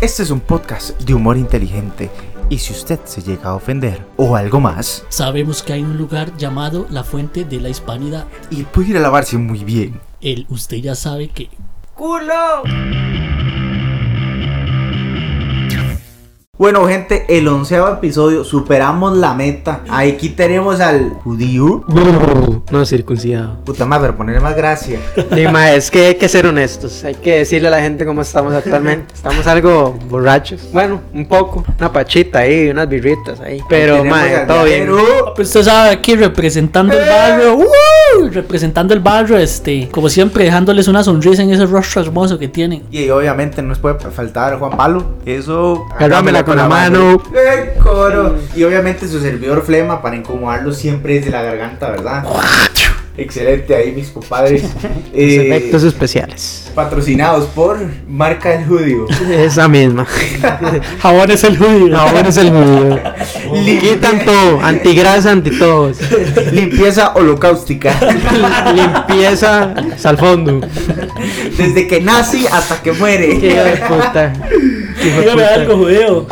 Este es un podcast de humor inteligente y si usted se llega a ofender o algo más, Sabemos que hay un lugar llamado la Fuente de la Hispanidad. y puede ir a lavarse muy bien. El usted ya sabe que. Bueno, gente, el onceavo episodio, superamos la meta. Aquí tenemos al judío. No circuncidado. Puta madre, ponerle más gracia. Dima, es que hay que ser honestos. Hay que decirle a la gente cómo estamos actualmente. Estamos algo borrachos. Bueno, un poco. Una pachita ahí, unas birritas ahí. Pero, al todo bien. Pues usted sabe aquí representando el barrio. ¡uh! Representando el barrio, este. Como siempre, dejándoles una sonrisa en ese rostro hermoso que tienen. Y obviamente no nos puede faltar Juan Pablo. Eso. Agárramela con la mano. ¡Eh, coro! Y obviamente su servidor flema para incomodarlo siempre desde la garganta, ¿verdad? Excelente ahí, mis compadres. Eh, efectos especiales. patrocinados por Marca el Judío. Esa misma. Jabón es el judío. Bueno, es el judío. Quitan todo. Antigrasa, anti todos. Limpieza holocaustica. Limpieza hasta el fondo. Desde que nace hasta que Qué muere. de puta. Dígame algo, judío.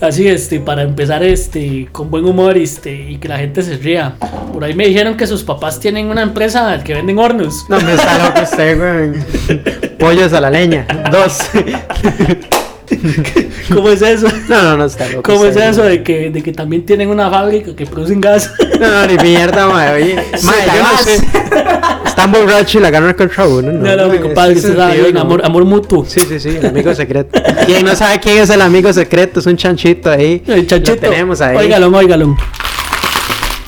Así, este, para empezar, este, con buen humor, este, y que la gente se ría. Por ahí me dijeron que sus papás tienen una empresa que venden hornos. No, me está loco usted, weón. Pollos a la leña. Dos. ¿Cómo es eso? No, no, no está loco. ¿Cómo es eso de que, de que también tienen una fábrica que producen gas? No, no, ni mierda, mae. Oye, yo no sé. Están borrachos y la ganan contra uno. No, No, no, mi compadre, sabe sentido, no. amor, amor mutuo. Sí, sí, sí, el amigo secreto. Quien no sabe quién es el amigo secreto, es un chanchito ahí. El chanchito. Lo tenemos ahí. Óigalo, óigalo.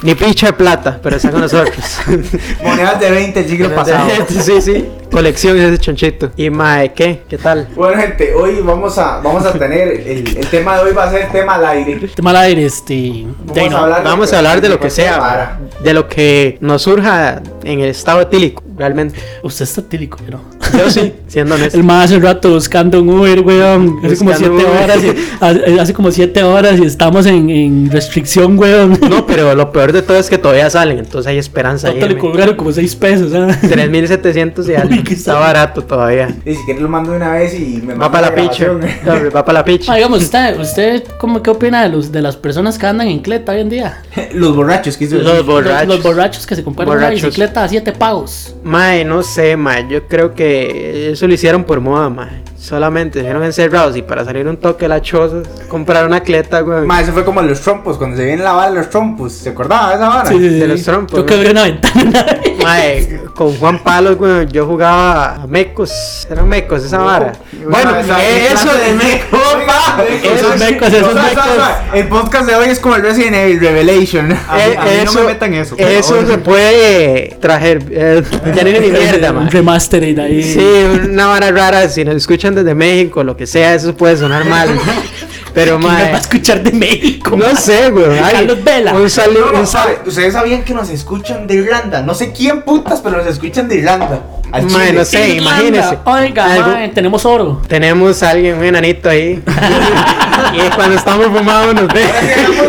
Ni pinche de plata, pero está con nosotros. Monedas de 20 el siglo pasado. sí, sí. Colección ese chanchito. Y mae, ¿qué? ¿Qué tal? Bueno, gente, hoy vamos a, vamos a tener. El, el tema de hoy va a ser tema al aire. Tema al aire, este. Vamos de a no. hablar- Vamos a hablar de lo que sea, de lo que nos surja en el estado etílico, realmente. Usted está tílico, yo no. Yo sí, siendo honesto. El más hace rato buscando un Uber, weón. Hace como siete horas. y- hace- como siete horas y estamos en, en restricción, weón. No, pero lo peor de todo es que todavía salen, entonces hay esperanza ahí. Cuánto le cobraron como seis pesos, ¿ah? 3700 y algo. Está barato todavía. Y si quieres lo mando de una vez y me Va para la picha. grabación. Va para la picha. Ah, digamos, usted, usted ¿cómo, ¿qué opina de, los, de las personas que andan en cleta hoy en día? Los borrachos, ¿qué hizo Los Los, borrachos. los borrachos que se compraron una bicicleta a siete pagos. Mae, no sé, mae. Yo creo que eso lo hicieron por moda, mae. Solamente se vieron encerrados y para salir un toque de la choza, comprar una cleta, güey. Ma, eso fue como los trompos, cuando se viene la bala de los trompos. ¿Se acordaba de esa vara? Sí, sí, sí. de los trompos, Yo ¿no? que abrí una ventana. Mae, con Juan Palos, güey, yo jugaba a mecos. Eran mecos esa vara. Bueno, Ma, esa- eh, eso de meco, mecos. pa. Esos mecos, esos O sea, mecos. o sea, El podcast de hoy es como el Resident Evil Revelation. A mí- a mí no me metan eso, Eso favor. se puede traer. eh, ya ni ni mierda, Un mae. remastered ahí. Sí, una vara rara, si nos escuchan desde México, lo que sea, eso puede sonar mal. Pero, ¿Quién nos va a escuchar de México? no sé, güey. Carlos Vela. Un saludo, No, no, Ustedes sabían que nos escuchan de Irlanda. No sé quién putas, pero nos escuchan de Irlanda. Al chile. no sé, Irlanda. imagínese. Oiga, Algo- tenemos oro. Tenemos a alguien, un enanito ahí. y cuando estamos fumados nos ve. Llegó.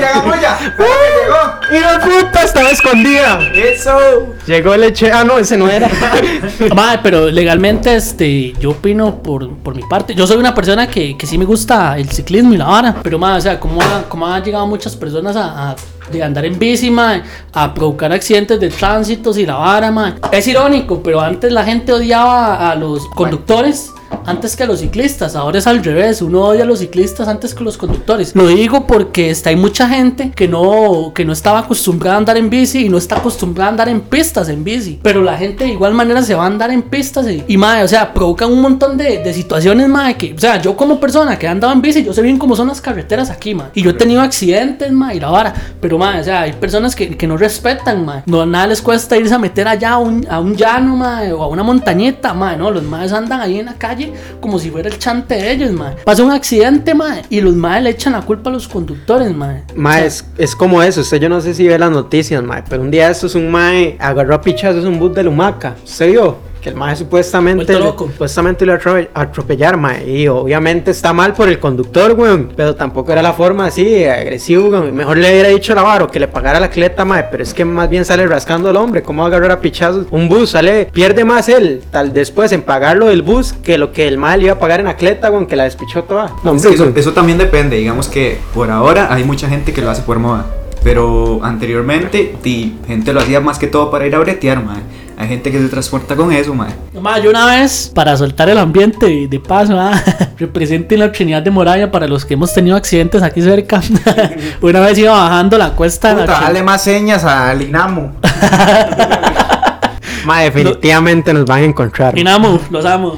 ¡Hijo de puta! Estaba escondida. Eso. Llegó el leche. Ah, no, ese no era. Mae, pero legalmente, este, yo opino por, por mi parte. Yo soy una persona que, que sí me gusta el ciclismo y la vara. Pero, mae, o sea, como ha, cómo han llegado muchas personas a, a- de andar en bici, mae, a provocar accidentes de tránsitos y la vara. Es irónico, pero antes la gente odiaba a los conductores. Antes que a los ciclistas, ahora es al revés, uno odia a los ciclistas antes que a los conductores. Lo digo porque está, hay mucha gente que no, que no estaba acostumbrada a andar en bici y no está acostumbrada a andar en pistas en bici. Pero la gente de igual manera se va a andar en pistas y, y madre, o sea, provocan un montón de, de situaciones, madre, que, o sea, yo como persona que he andado en bici, yo sé bien cómo son las carreteras aquí, madre. Y yo he tenido accidentes, madre, y la vara. Pero, madre, o sea, hay personas que, que no respetan, madre. No, nada les cuesta irse a meter allá a un, a un llano, madre, o a una montañita, madre, no, los madres andan ahí en la calle como si fuera el chante de ellos, madre. Pasa un accidente, madre, y los madres le echan la culpa a los conductores, madre. Mae, es, es como eso. Usted, yo no sé si ve las noticias, mae. Pero un día esto es un mae agarró a pichazos un bus de Lumaca. ¿Usted vio? Que el mae supuestamente, loco. supuestamente lo atrope- atropellar, mae. Y obviamente está mal por el conductor, weón. Pero tampoco era la forma así, agresivo, weón. Mejor le hubiera dicho a Lavaro que le pagara la cleta, mae. Pero es que más bien sale rascando al hombre. ¿Cómo va a agarrar a pichazos? Un bus, sale, pierde más él, tal después en pagarlo del bus que lo que el mae le iba a pagar en la cleta, weón, que la despichó toda. No, Es hombre, que eso, eso también depende, digamos que por ahora hay mucha gente que lo hace por moda. Pero anteriormente, di, gente lo hacía más que todo para ir a bretear, mae. Hay gente que se transporta con eso, mae. Ma, yo una vez, para soltar el ambiente de paso, ah, representen la Trinidad de Moraya para los que hemos tenido accidentes aquí cerca. una vez iba bajando la cuesta la Puta, Trin- dale más señas al Inamo. Mae, definitivamente nos van a encontrar. Dinamo, los amo.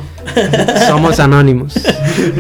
Somos anónimos.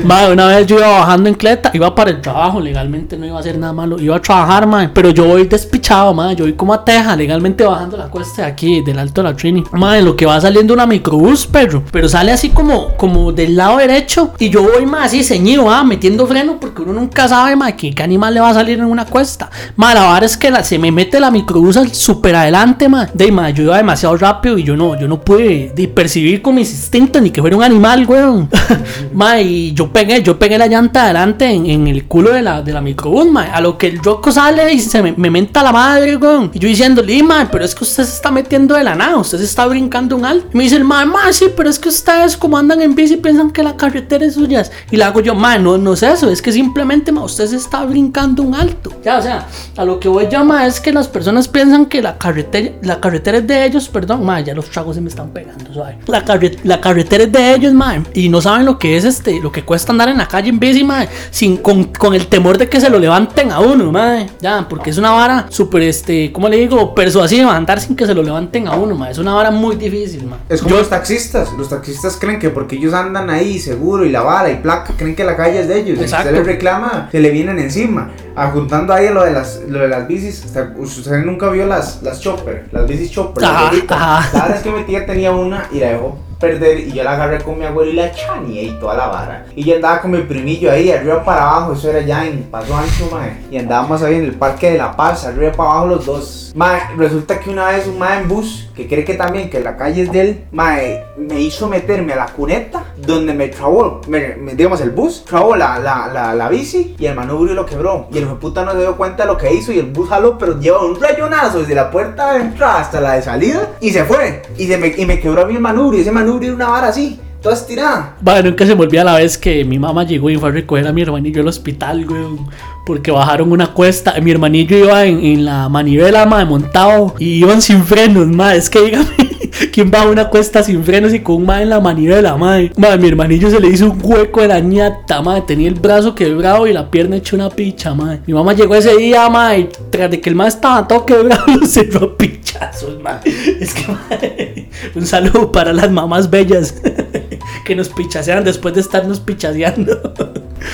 Ma, una vez yo iba bajando en cleta, iba para el trabajo, legalmente no iba a hacer nada malo, iba a trabajar, ma, pero yo voy despichado, ma, yo voy como a Teja, legalmente bajando la cuesta de aquí, del Alto de la Trini. Ma, en lo que va saliendo una microbús, perro, pero sale así como, como del lado derecho y yo voy, ma, así ceñido, ah, metiendo freno porque uno nunca sabe, ma, qué, qué animal le va a salir en una cuesta. Ma, la verdad es que la- se me mete la microbús al super adelante, ma, de, ma, yo iba demasiado rápido y yo no, yo no pude de, percibir con mis instintos ni que fuera un animal, weón. ma, y yo pegué, yo pegué la llanta adelante en, en el culo de la, de la microbús, ma. A lo que el roco sale y se me, me menta la madre, weón. Y yo diciéndole, ma, pero es que usted se está metiendo de la nada, usted se está brincando un alto. Y me dice el ma, ma, sí, pero es que ustedes como andan en bici piensan que la carretera es suya. Y le hago yo, ma, no, no es eso, es que simplemente, ma, usted se está brincando un alto. Ya, o sea, a lo que voy yo, ma, es que las personas piensan que la carretera, la carretera es de ellos, perdón, ma, ya los tragos se me están pegando, suave. La, carre- la carretera es de ellos, ma, y no saben lo que es este, lo que cuesta andar en la calle en bici, ma, sin, con, con el temor de que se lo levanten a uno, ma, ya, porque es una vara súper, este, ¿cómo le digo? Persuasiva, andar sin que se lo levanten a uno, ma, es una vara muy difícil, ma. Es como los taxistas. Los taxistas creen que porque ellos andan ahí seguro y la bala y placa, creen que la calle es de ellos. Y si Exacto. usted les reclama, se le vienen encima. Ajuntando ahí a lo de las, lo de las bicis. Usted, nunca vio las, las chopper, las bicis chopper. Ajá, las ajá. La verdad es que mi tía tenía una y la dejó perder y yo la agarré con mi abuelo y la chaneé y toda la vara. Y yo andaba con mi primillo ahí, arriba para abajo, eso era ya en Paso Ancho, mae. Y andábamos ahí en el Parque de la Paz, arriba para abajo los dos. Mae, resulta que una vez un mae en bus, que cree que también que la calle es de él, mae, me hizo meterme a la cuneta, donde me trabó, me, me- digamos, el bus, trabó la, la, la, la bici y el manubrio lo quebró. Y el puta no se dio cuenta de lo que hizo y el bus jaló, pero lleva un rayonazo desde la puerta de entrada hasta la de salida y se fue. Y, se me, y me quebró a mí el manubrio, ese manubrio una vara así, toda estirada. Bueno, nunca se me olvida la vez que mi mamá llegó y fue a recoger a mi hermanillo al hospital, weón. Porque bajaron una cuesta. Mi hermanillo iba en, en la manivela, madre, montado. Y iban sin frenos, madre. Es que dígame, ¿quién baja una cuesta sin frenos y con un madre en la manivela, madre? Madre, mi hermanillo se le hizo un hueco de la ñata, madre. Tenía el brazo quebrado y la pierna hecha una picha, madre. Mi mamá llegó ese día, madre. y Tras de que el madre estaba todo quebrado, lo cerró a pichazos, madre. Es que, madre, un saludo para las mamás bellas que nos pichasean después de estarnos pichaseando.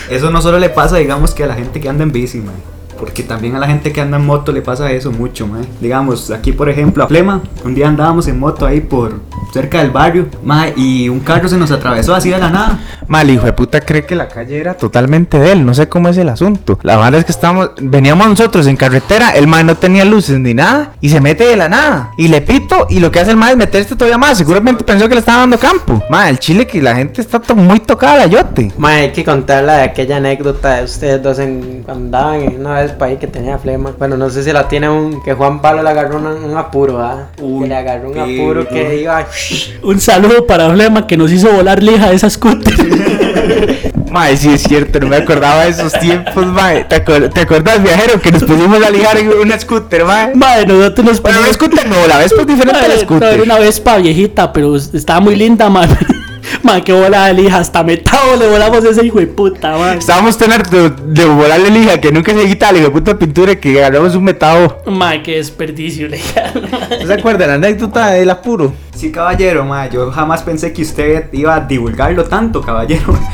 Eso no solo le pasa, digamos, que a la gente que anda en bici, mae. Porque también a la gente que anda en moto le pasa eso mucho, mae. Digamos, aquí por ejemplo a Flema, un día andábamos en moto ahí por cerca del barrio, mae, y un carro se nos atravesó así de la nada. Mal, hijo de puta cree que la calle era totalmente de él, no sé cómo es el asunto. La verdad es que estamos, veníamos nosotros en carretera, el man no tenía luces ni nada, y se mete de la nada. Y le pito, y lo que hace el man es meterse todavía más. Seguramente pensó que le estaba dando campo. Ma, el chile que la gente está muy tocada la yote. Ma, hay que contar la de aquella anécdota de ustedes dos en, cuando andaban en una vez para ahí que tenía flema. Bueno, no sé si la tiene un que Juan Pablo le agarró un, un apuro, ¿ah? Que le agarró un qué apuro que iba. Un saludo para Flema que nos hizo volar lija de esa scooter. Ma, sí es cierto, no me acordaba de esos tiempos, ma. ¿Te, acuer- te acuerdas, viajero, que nos pusimos a ligar en una scooter, ma? Madre, nosotros nos Bueno, una scooter no, la vez pues diferente a la no, scooter. era una Vespa viejita, pero estaba muy linda, man. Man, qué bola de lija, hasta metado le volamos ese hijo de puta, man. Estábamos tan hartos de volarle lija que nunca se quita la hijo de puta pintura que agarramos un metado. Man, qué desperdicio, legal. ¿No se acuerda la anécdota del apuro? Sí, caballero, mae, yo jamás pensé que usted iba a divulgarlo tanto, caballero.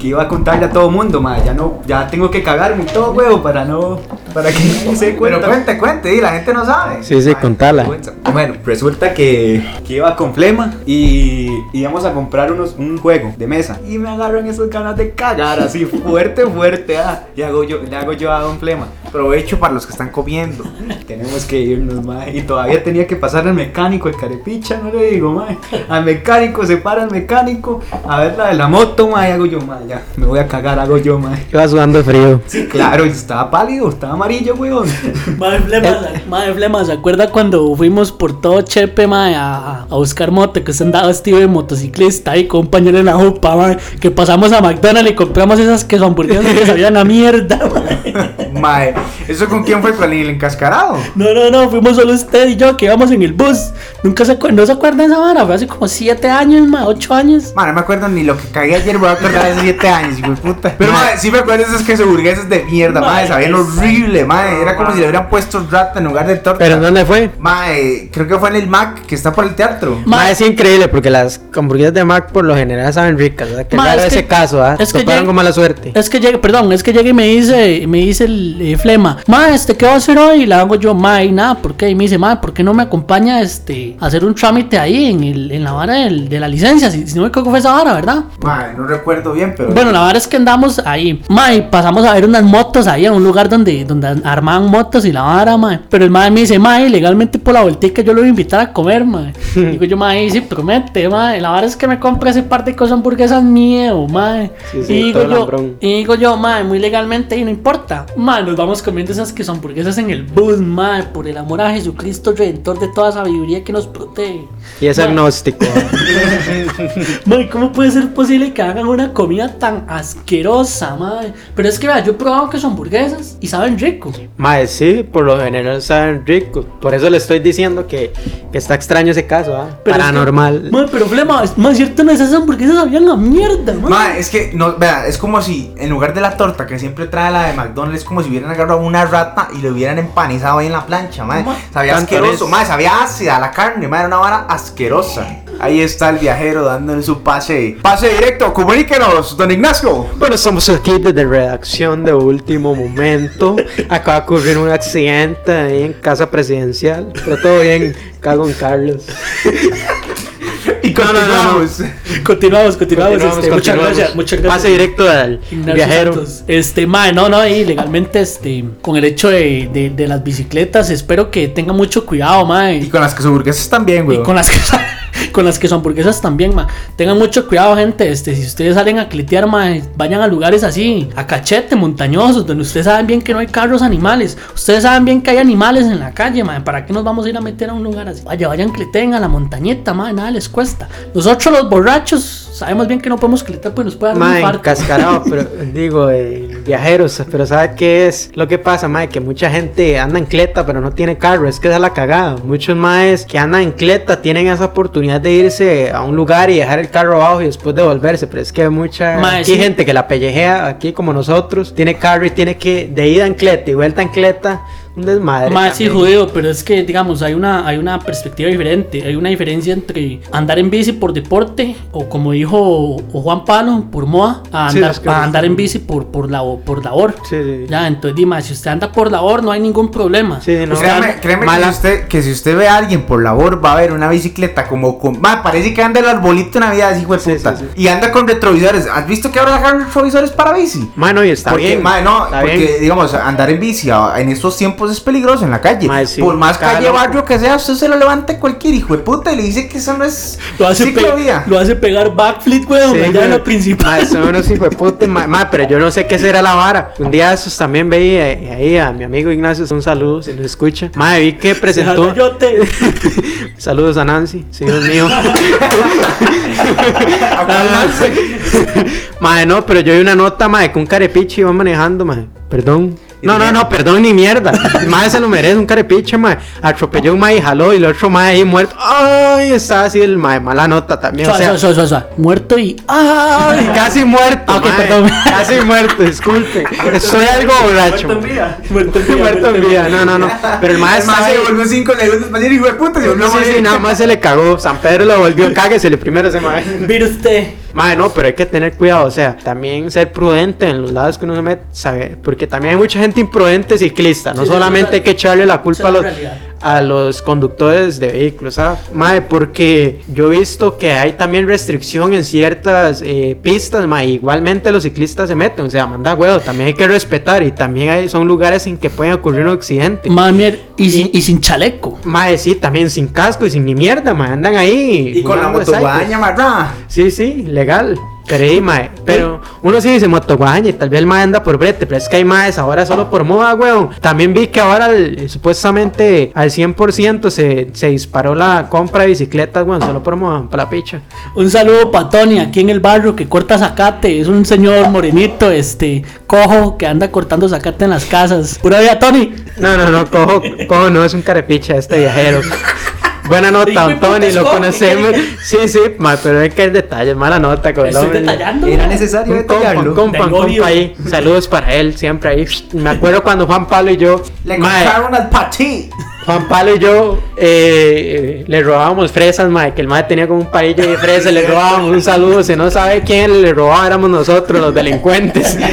Que iba a contarle a todo mundo, mae. Ya no, ya tengo que cagarme y todo, huevo, para no, para que se dé cuenta. Pero cuente, cuente, y la gente no sabe. Sí, sí, contala. Bueno, resulta que, que iba con Flema y íbamos a comprar unos, un juego de mesa. Y me agarran esas ganas de cagar así fuerte, fuerte. Ah, y hago yo, le hago yo a Don Flema. Provecho para los que están comiendo. Tenemos que irnos, mae. Y todavía tenía que pasar al mecánico, el carepicha, no le digo, mae. Al mecánico, se para el mecánico. A ver la de la moto, mae. Hago yo, mae. Ya, me voy a cagar, hago yo, mae. Iba sudando de frío. Sí, claro, y estaba pálido, estaba amarillo, weón. Madre flema, madre flema, ¿se acuerda cuando fuimos por todo Chepe, mae, a, a buscar moto? Que usted andaba vestido de motociclista y compañero en la jupa, mae, que pasamos a McDonald's y compramos esas que son hamburguesas que sabían a mierda, mae. Mae, ¿eso con quién fue? ¿Con el encascarado? No, no, no, fuimos solo usted y yo que íbamos en el bus. Nunca se acuerda, no se acuerda de esa vara, fue hace como 7 años, mae, 8 años. Mae, no me acuerdo ni lo que cagué ayer, voy a acordar de hace 7 años, hijo de puta. Pero, mae, sí me acuerdo de esas queso burguesas de mierda, Mae, sabían es- horrible, mae. Era como si le hubieran puesto rata en lugar de torta. ¿Pero dónde fue? Mae, creo que fue en el Mac, que está por el teatro. Ma- Ma, es increíble porque las hamburguesas de Mac por lo general saben ricas, ¿verdad? Que raro es que- ese caso, ¿ah? es que llega- con mala suerte. Es que llegue, perdón, es que llegue y me dice, me dice el eh, flema, ma, este, ¿qué va a hacer hoy? Y le hago yo, ma, y nada, ¿por qué? Y me dice, ma, ¿por qué no me acompaña este, a hacer un trámite ahí en, el, en la vara del- de la licencia? Si, si no me equivoco fue esa vara, ¿verdad? Mae, no recuerdo bien, pero. Bueno, la verdad es que andamos ahí, ma, y pasamos a ver unas motos ahí a un lugar donde, donde armaban motos y la vara, ma. Pero el ma me dice, ma, legalmente por la voltica yo lo voy a invitar a comer, ma. Digo yo, ma, y sí, promete, ma. La verdad es que me compra ese par de cosas hamburguesas miedo, ma. Sí, sí, y digo yo, y digo yo, ma, muy legalmente y no importa. Ma, nos vamos comiendo esas que son hamburguesas en el bus, ma, por el amor a Jesucristo, redentor de toda sabiduría que nos protege. Y es Ma, agnóstico. Mae, ¿cómo puede ser posible que hagan una comida tan asquerosa, mae? Pero es que, vea, yo he probado que son hamburguesas y saben rico. Mae, sí, por lo general saben ricos. Por eso le estoy diciendo que, que está extraño ese caso, ¿ah? Pero es que- Paranormal. mae, pero flema, es más cierto, no esas hamburguesas sabían a mierda, mae. Mae, es que, no, vea, es como si en lugar de la torta que siempre trae la de McDonald's, es como si hubieran agarrado una rata y lo hubieran empanizado ahí en la plancha, mae. Ma- Sabía asqueroso, mae, sabía ácida la carne, mae, era una vara asquerosa. Ahí está el viajero dándole su pase. Pase directo, comuníquenos, don Ignacio. Bueno, estamos aquí desde redacción de último momento. Acaba de ocurrir un accidente ahí en casa presidencial. Pero todo bien, cago en Carlos. Y No, no, no, no. continuamos. Continuamos, continuamos. Continuamos, este, muchas gracias, muchas gracias. Pase directo al Ignacio viajero. Santos. Este, mae, no, no, y legalmente, este, con el hecho de, de, de las bicicletas, espero que tengan mucho cuidado, mae. Y con las que también, güey. Y con las que con las que son hamburguesas también, ma. Tengan mucho cuidado, gente. Este, si ustedes salen a clitear, ma, vayan a lugares así, a cachete, montañosos, donde ustedes saben bien que no hay carros animales. Ustedes saben bien que hay animales en la calle, ma. ¿Para qué nos vamos a ir a meter a un lugar así? Vaya, vayan cliteen a la montañeta, ma, nada les cuesta. Nosotros los borrachos sabemos bien que no podemos clitear pues nos puede dar un infarto. cascarado, pero digo, eh, viajeros, pero ¿sabe qué es? Lo que pasa, mae, que mucha gente anda en cleta, pero no tiene carro, es que esa es la cagada. Muchos maes que andan en cleta tienen esa oportunidad de irse a un lugar y dejar el carro abajo y después devolverse, pero es que hay mucha Mae, aquí sí. gente que la pellejea aquí como nosotros, tiene carro y tiene que de ida en cleta y vuelta en cleta, un desmadre. Más sí, judío, pero es que, digamos, hay una, hay una perspectiva diferente. Hay una diferencia entre andar en bici por deporte, o como dijo o Juan Palo, por moda, a Sí, andar, es que- a andar en bici por, por, la, por labor. Sí, sí. Ya, entonces, dime, si usted anda por labor, no hay ningún problema. Sí, no. Usted Créeme, anda- créeme que, si usted, que si usted ve a alguien por labor, va a ver una bicicleta como con. Ma, parece que anda el arbolito de Navidad, hijo de Sí, puta. sí, Y anda con retrovisores. ¿Has visto que ahora sacaron retrovisores para bici? Mano, y está porque, bien. ma, no, está porque bien. digamos, andar en bici a- en estos tiempos es peligroso en la calle. Sí, Por más cada calle loco. barrio que sea, usted se lo levanta cualquier hijo de puta y le dice que eso no es lo, hace ciclovía. lo hace pegar backflip, weón, Sí, allá en güey. la principal. Ma, son unos hijos de puta, ma, ma, pero yo no sé qué será la vara. Un día esos también veía eh, ahí a mi amigo Ignacio, un saludo si nos escucha. Ma, vi que presentó. Yo te- Saludos a Nancy, sí, Dios mío. Madre, no, pero yo vi una nota, madre, que un carepiche iba manejando, madre. Perdón. No, no, no, perdón ni mierda. Madre se lo merece, un carepiche, madre. Atropelló un madre y jaló y el otro madre ahí muerto. Ay, estaba así el madre, mala nota también. O sea, suave, suave, suave. Muerto y. ¡Ay! casi muerto. Ah, ok, mae, perdón. Casi muerto, disculpe. Estoy algo borracho. Muerto en mae. vida. Muerto en vida. Muerto en vida, no, no, no. Pero el madre Es más, estaba se volvió 5 segundos para decir, hijo de puta, se volvió a Sí, sí, nada más se le cagó. San Pedro lo volvió, cáguese, el primero se mae. Mire usted. Madre, no, pero hay que tener cuidado, o sea, también ser prudente en los lados que uno se mete, sabe, porque también hay mucha gente imprudente ciclista, no Sí, solamente hay que echarle la culpa a los, realidad. A los conductores de vehículos, ¿sabes? Mae, porque yo he visto que hay también restricción en ciertas eh, pistas, mae, igualmente los ciclistas se meten, o sea, manda huevo, también hay que respetar y también hay, son lugares en que pueden ocurrir un accidente. Mae, mier- y, sin, y sin chaleco. Mae, sí, también sin casco y sin ni mierda, mae, andan ahí. Y con la motoguaña, marra. Sí, sí, legal. Pero, sí, mae, pero uno sí dice motoguaña y tal vez el mae anda por brete, pero es que hay maes ahora solo por moda, weón. También vi que ahora el- supuestamente al 100% se, se disparó la compra de bicicletas, weón, solo por moda, para la picha. Un saludo para Tony aquí en el barrio que corta zacate. Es un señor morenito, este, cojo, que anda cortando zacate en las casas. Pura vida, Tony. No, no, no, cojo, cojo no es un carepicha este viajero. Buena nota, don Tony, lo conocemos. Sí, sí, mae, pero es que hay detalles, mala nota con el hombre. detallando. Era necesario Un compa, un detallarlo. compa, un Del odio. compa ahí. Saludos para él, siempre ahí. Me acuerdo cuando Juan Pablo y yo. Le mae, compraron al pati. Juan Pablo y yo eh, le robábamos fresas, mae, que el mae tenía como un paillo de fresas, le robábamos un saludo, si no sabe quién le robaba éramos nosotros, los delincuentes.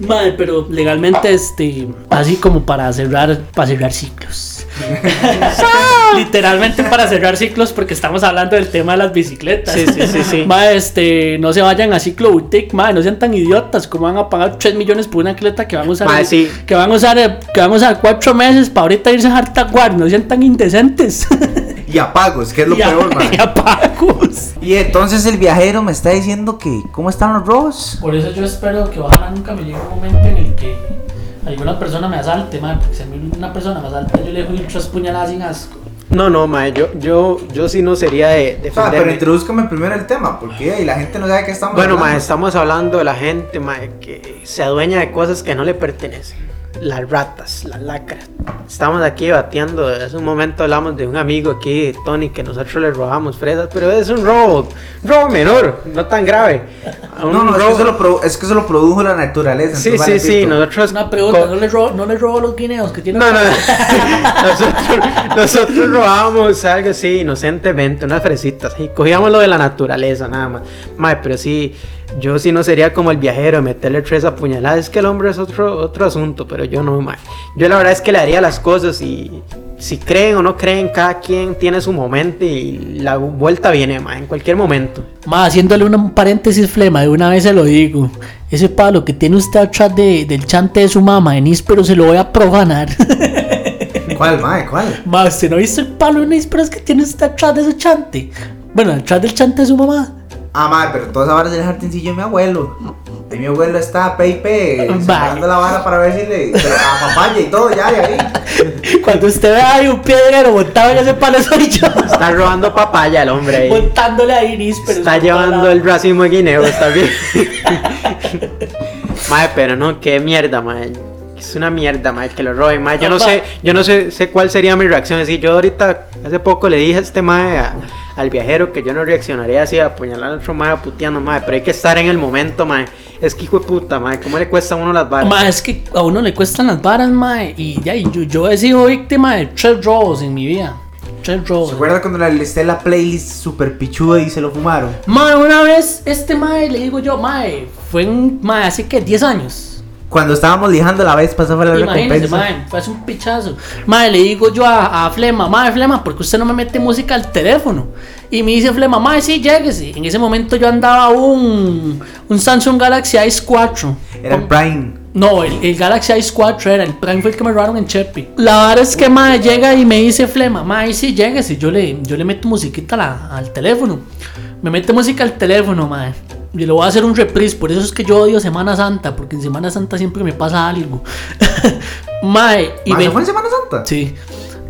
Madre, pero legalmente, este, así como para cerrar, para cerrar ciclos. Literalmente para cerrar ciclos porque estamos hablando del tema de las bicicletas. Sí, sí, sí, sí. Madre, este, no se vayan a ciclo boutique, madre, no sean tan idiotas, como van a pagar 3 millones por una atleta que van a usar, sí. que van a usar, eh, que van a usar 4 meses para ahorita irse a Hartaguar, no sean tan indecentes. Y apagos, que es lo Y a- peor, man. y a pagos. Y entonces el viajero me está diciendo que, ¿cómo están los robos? Por eso yo espero que ojalá nunca me llegue un momento en el que alguna persona me asalte, madre, porque si a mí una persona me asalta, yo le doy tres puñaladas sin asco. No, no, mae, yo, yo, yo sí no sería de O sea, pero defenderme. introduzcame primero el tema, porque ahí la gente no sabe qué estamos Bueno, mae, hablando. estamos hablando de la gente, mae, que se adueña de cosas que no le pertenecen. Las ratas, las lacras. Estamos aquí debatiendo, hace un momento hablamos de un amigo aquí, Tony, que nosotros le robamos fresas, pero es un robo, robo menor, no tan grave. Un No, no, es que, robo- eso lo es que eso lo produjo la naturaleza. Sí, sí, vale sí, pito. nosotros... Una pregunta, ¿no le robo, no le robo los guineos que tiene? No, no, nosotros, nosotros robábamos algo así inocentemente, unas fresitas, y cogíamos lo de la naturaleza nada más. Mae, pero sí, yo sí no sería como el viajero de meterle tres apuñaladas, es que el hombre es otro, otro asunto, pero yo no, mae. Yo la verdad es que le haría las cosas y si creen o no creen, cada quien tiene su momento y la vuelta viene, mae, en cualquier momento. Ma, haciéndole un paréntesis flema, de una vez se lo digo. Ese palo que tiene usted atrás de, del chante de su mamá en Níspero se lo voy a profanar. ¿Cuál, mae? ¿Cuál? Ma, ¿usted no ha visto el palo en Nísperos que tiene usted atrás de ese chante? Bueno, atrás del chante de su mamá. Ah, mae, pero todas esas varas del jardincillo de mi abuelo. Ahí mi abuelo está Pepe sacando la vara para ver si le. pero A papaya y todo, ya, de ahí. Cuando usted ve ahí un piedrero montado en ese palo soy yo. Está robando papaya el hombre ahí. Montándole ahí Nísperos. Está por llevando toda el la- racimo de guineo, está bien. mae, pero no, qué mierda, mae. Es una mierda, mae, que lo roben, mae. Yo no sé, yo no sé, sé cuál sería mi reacción. Es decir, yo ahorita, hace poco le dije a este mae, a- al viajero, que yo no reaccionaría así a apuñalar a otro mae puteando, mae. Pero hay que estar en el momento, mae. Es que hijo de puta, mae. ¿Cómo le cuesta a uno las balas? Ma, es que a uno le cuestan las varas, ma. Y ya, y yo, yo he sido víctima de tres robos en mi vida. Tres robos. ¿Se acuerda cuando le listé la playlist super pichuda y se lo fumaron? Ma, una vez, este mae, le digo yo, mae, fue en, mae, hace que 10 años. Cuando estábamos lijando la vez pasada fue la Imagínese, recompensa. mae, fue hace un pichazo. Mae, le digo yo a, a Flema, mae, Flema, ¿por qué usted no me mete música al teléfono? Y me dice Flema, mae, sí, lléguese. En ese momento yo andaba un, un Samsung Galaxy S4. Era el Prime. No, el, el Galaxy S4 era, el Prime fue el que me robaron en Chepi. La verdad es que mae llega y me dice Flema, mae, sí, lléguese. Yo le, yo le meto musiquita la- al teléfono. Me mete música al teléfono, mae. Y le voy a hacer un reprise, por eso es que yo odio Semana Santa, porque en Semana Santa siempre me pasa algo. mae, y ¿Ah, ven- ¿se fue en Semana Santa? Sí.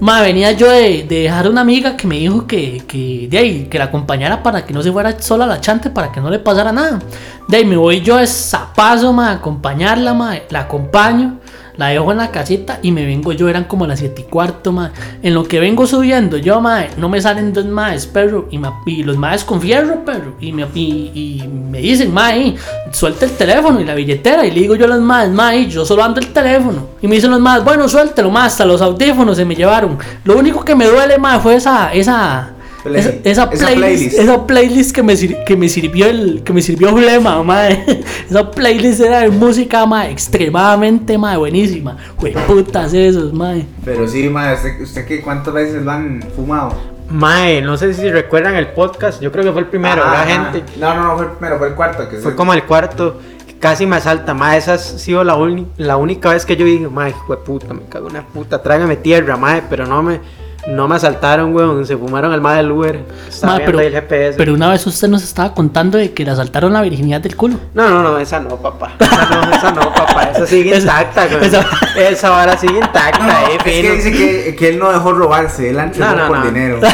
Ma, venía yo de, de dejar una amiga que me dijo que, que, de ahí, que la acompañara para que no se fuera sola a la chante, para que no le pasara nada. De ahí me voy yo de zapazo, ma, a acompañarla, ma, la acompaño, la dejo en la casita y me vengo yo, eran como las 7 y cuarto, ma. En lo que vengo subiendo yo, ma, no me salen dos maes, perro, y, los maes con fierro, perro, y me, y, me dicen, ma, eh, suelta el teléfono y la billetera, y le digo yo a los maes, ma, eh, yo solo ando el teléfono. Y me dicen los maes, bueno, suéltelo, ma, hasta los audífonos se me llevaron. Lo único que me duele, ma, fue esa, esa, Play- esa, esa playlist, esa playlist que me, que me sirvió el que me sirvió Flema, mae. Esa playlist era de música mae, extremadamente mae, buenísima. Güey, putas esos, mae. Pero sí, mae, ¿usted, usted qué, cuántas veces lo han fumado? Mae, no sé si recuerdan el podcast, yo creo que fue el primero, Ajá, la ajá. gente. No, no, no, fue el primero, fue el cuarto. Que Fue como el cuarto, casi me asalta. Mae, esa ha sido la, uni- la única vez que yo dije, mae, hijo de puta, me cago en una puta, trágame tierra, mae, pero no me, no me asaltaron, weón, se fumaron el mae del Uber. Estaba pero, el GPS. pero una vez usted nos estaba contando de que le asaltaron la virginidad del culo. No, no, no, esa no, papá. Esa no, esa no, papá. Esa sigue intacta, güey. esa- Esa, vara sigue intacta, No, eh, es que dice que, que él no dejó robarse, él entregó No, no, por no. dinero.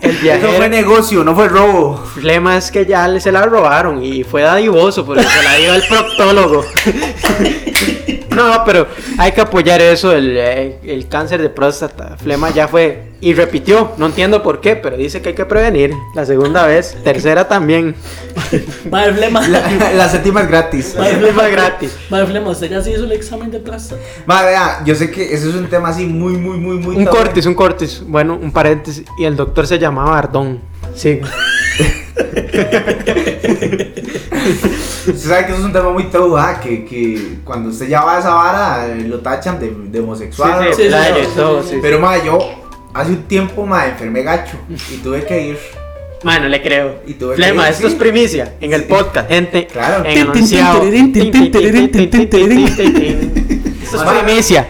El Eso fue viajero. negocio, no fue robo. problema es que ya le- se la robaron y fue dadivoso porque se la dio el proctólogo. no, pero hay que apoyar eso, el, eh, el cáncer de próstata. Flema ya fue y repitió, no entiendo por qué, pero dice que hay que prevenir. La segunda vez, tercera también. Mae, Flema. La, la séptima es gratis. Mae, Flema gratis. Mae, Flema, usted ya se hizo el examen de próstata. Madre, vea, yo sé que ese es un tema así muy, muy, muy, muy. Un tabú. cortis, un cortis. Bueno, un paréntesis. Y el doctor se llamaba Ardón. Sí. Usted sabe que eso es un tema muy tabú, ¿ah? que, que cuando usted ya va a esa vara eh, lo tachan de, de homosexual. Sí, sí, todo, sí. Pero madre, yo hace un tiempo madre, enfermé gacho y tuve que ir. Mano, le creo. Y tuve que Flema, ir, esto es primicia en el podcast, gente. Claro. En. Esto es primicia.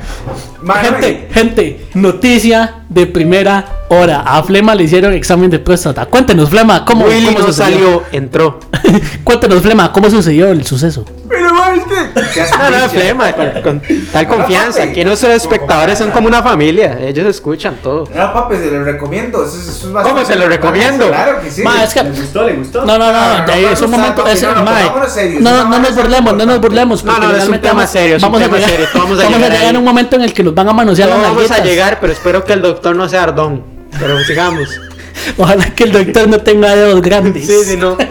Gente, gente, noticia de primera hora. A Flema le hicieron examen de próstata. Cuéntenos, Flema, ¿cómo, Willy cómo no sucedió? salió, entró. Cuéntenos, Flema, ¿cómo sucedió el suceso? Pero No, no. Flema, con, tal confianza. Aquí nuestros espectadores son como una familia. Ellos escuchan todo. No, papi, se lo recomiendo. Eso, es- eso es bastante- ¿Cómo se lo recomiendo? Claro que sí. Ma, es que- ¿Le gustó? ¿Le gustó? No, no, no, No, no, no, de ahí no, es un no, momento. no, es- no, no, mae, pongámonos serios, no, no, una no nos burlemos, no nos burlemos. No, porque no, es un realmente tema vamos- serio, es un Vamos a tema llegar, serio, vamos a vamos a llegar llegar ahí. a un momento en el que nos van a manosear No las vamos a nalguitas. llegar, pero espero que el doctor no sea Ardón. Pero sigamos. Ojalá que el doctor no tenga dedos grandes. Sí, sí, no.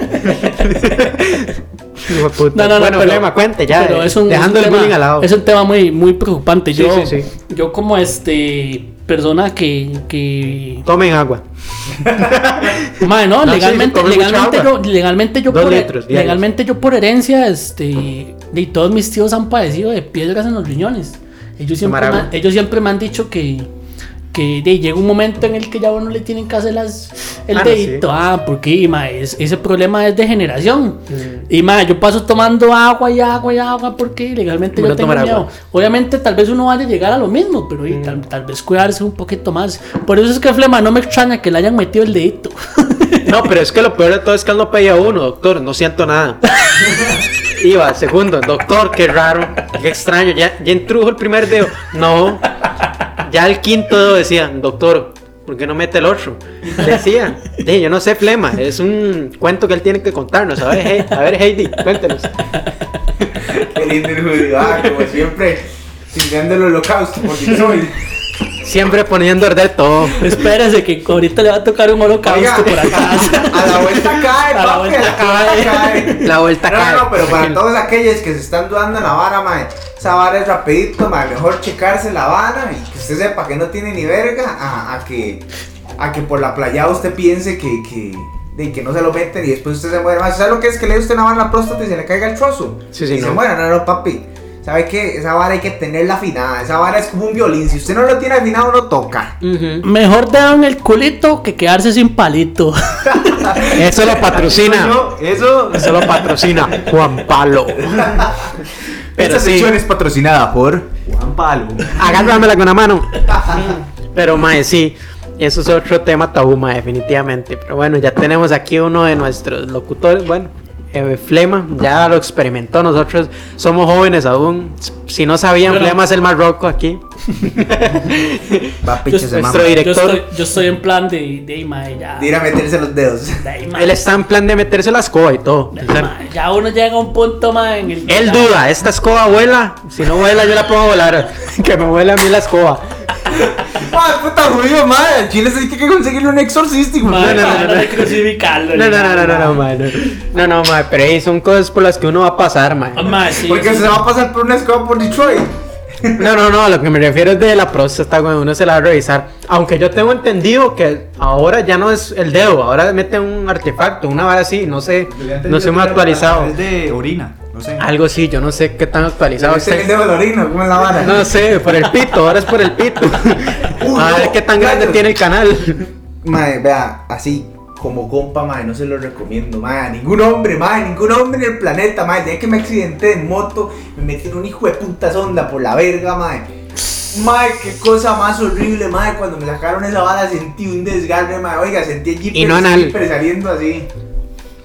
No, no, no, bueno, pero- Flema, cuente ya. pero eh, es un, dejando es un tema, al lado. Es un tema muy, muy preocupante. Yo, sí, sí. yo como este persona que, que Tomen agua. Mae, no, legalmente, legalmente yo, legalmente yo Dos por, litros diarios. legalmente yo por herencia, este, de todos mis tíos han padecido de piedras en los riñones. Ellos siempre, me, ellos siempre me han dicho que, que de, llega un momento en el que ya uno le tienen que hacer las, el Ah, dedito, ah, porque ma, es- ese problema es de generación. Mm. Y ma, yo paso tomando agua y agua y agua porque legalmente Bueno yo tengo miedo. agua. Obviamente tal vez uno vaya a llegar a lo mismo, pero y, Mm. tal, tal vez cuidarse un poquito más. Por eso es que Flema no me extraña que le hayan metido el dedito. No, pero es que lo peor de todo es que él no pedía uno, doctor, no siento nada. Iba, segundo, doctor, qué raro, qué extraño, ya, ya intrujo el primer dedo. No, ya el quinto dedo decía, doctor, ¿por qué no mete el otro? Decía, "Di, yo no sé, flema, es un cuento que él tiene que contarnos. A ver, He- a ver Heidi, cuéntenos. Qué lindo el judío, ah, como siempre, sintiendo el holocausto por Detroit. Siempre poniendo a arder todo. Espérese que ahorita le va a tocar un holocausto Oiga, por acá. a la vuelta cae, A la vuelta la cae. La vuelta no, cae. No, no, pero para todos aquellos que se están dudando en la vara, mae, esa vara es rapidito, mae, mejor checarse la vara y que usted sepa que no tiene ni verga a, a que a que por la playa usted piense que, que, de que no se lo meten y después usted se muere más. ¿Sabe lo que es que le dé usted una vara en la próstata y se le caiga el trozo? Sí, sí, y se no. muera, no, no, papi. ¿Sabe qué? Esa vara hay que tenerla afinada. Esa vara es como un violín. Si usted no lo tiene afinado, no toca. Mejor dedo en el culito que quedarse sin palito. Eso lo patrocina. Eso. Eso lo patrocina Juan Palo. Pero Esta sí. sección es patrocinada por Juan Palo. Agárramela con la mano. Pero, mae, sí. Eso es otro tema tabú, mae, definitivamente. Pero bueno, ya tenemos aquí uno de nuestros locutores. Bueno, eh, Flema, ya lo experimentó. Nosotros somos jóvenes aún. Si no sabían. Flema es el más roco aquí. Va, Yo, pinche se nuestro mama. yo director. estoy, yo estoy en plan de, de, mae, ya. De ir a meterse los dedos. de mae, Él está en plan de meterse la escoba y todo. de- mae, ya uno llega a un punto más en el Él ya- duda, ¿esta escoba vuela? Si no vuela, yo la puedo volar. Que me vuele a mí la escoba. Ay, puta judío, madre. Chile se hay que conseguirle un exorcístico. Mae, No, no, no, mae, no, no. hay que crucificarlo, No, no, no, no, no, no, mae. mae, no. Mae, pero ahí son cosas por las que uno va a pasar, mae. Ah, mae, sí, Porque sí. se va a pasar por una escoba por Detroit. No, no, no, lo que me refiero es de la próstata, güey, uno se la va a revisar. Aunque yo tengo entendido que ahora ya no es el dedo, ahora mete un artefacto, una vara así, no sé, no sé muy actualizado. Es de orina, no sé. Algo sí, yo no sé qué tan actualizado ¿Usted esté. que de Valorino? ¿Cómo es la vara? No sé, por el pito, ahora es por el pito. Uy, A ver no, qué tan grande tiene el canal. Mae, vea, así como compa, mae, no se lo recomiendo, a ningún hombre, mae, ningún hombre en el planeta, mae, ya que me accidenté en moto, me metí en un hijo de puta sonda por la verga, mae. Mae, qué cosa más horrible, mae, cuando me sacaron esa bala sentí un desgarre, mae, oiga, sentí el jeep Y no anal. saliendo así.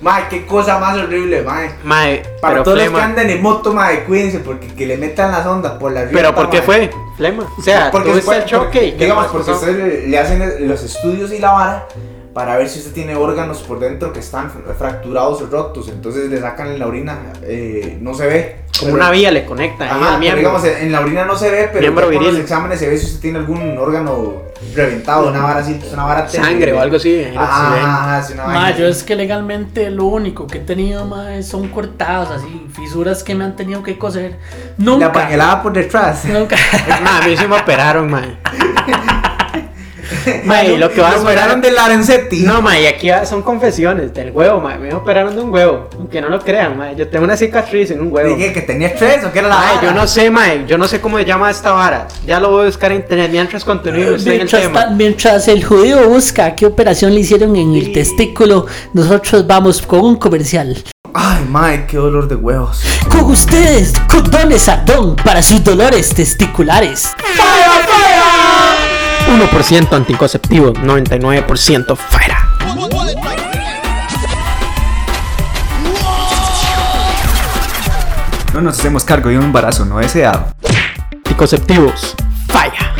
Mae, qué cosa más horrible, mae. Mae, Para pero todos los que flema. andan en moto, mae, cuídense, porque que le metan la sonda por la Pero ¿por qué mae. fue? Flema. O sea, porque tuviste el choque qué digamos, porque pasó? ustedes le hacen los estudios y la vara para ver si usted tiene órganos por dentro que están fracturados o rotos. Entonces le sacan en la orina, eh, no se ve. Como Pero- una vía le conecta ahí Ajá, al pero digamos, en en la orina no se ve, pero con los exámenes se ve si usted tiene algún órgano reventado, una vara así, una vara Sangre terrible. o algo así. Ajá, si ajá, una Ma, yo es que legalmente lo único que he tenido, ma, son cortadas así, fisuras que me han tenido que coser. La Nunca. pañalada por detrás. Nunca. Ma, a mí sí me operaron, mae. Mae, y lo que va a operaron de Larencetti. No, mae, y aquí son confesiones del huevo, mae. Me operaron de un huevo. Aunque no lo crean, mae. Yo tengo una cicatriz en un huevo. Dije que tenía estrés o que era la Mae, vara? yo no sé, mae. Yo no sé cómo se llama esta vara. Ya lo voy a buscar en internet mientras continúe usted en el Mientras, tema. ta- mientras el judío busca qué operación le hicieron en el testículo, nosotros vamos con un comercial. Ay, mae, qué dolor de huevos. Con ustedes, condones Adón para sus dolores testiculares. 1% anticonceptivo, 99% fuera. No nos hacemos cargo de un embarazo no deseado. Anticonceptivos, falla.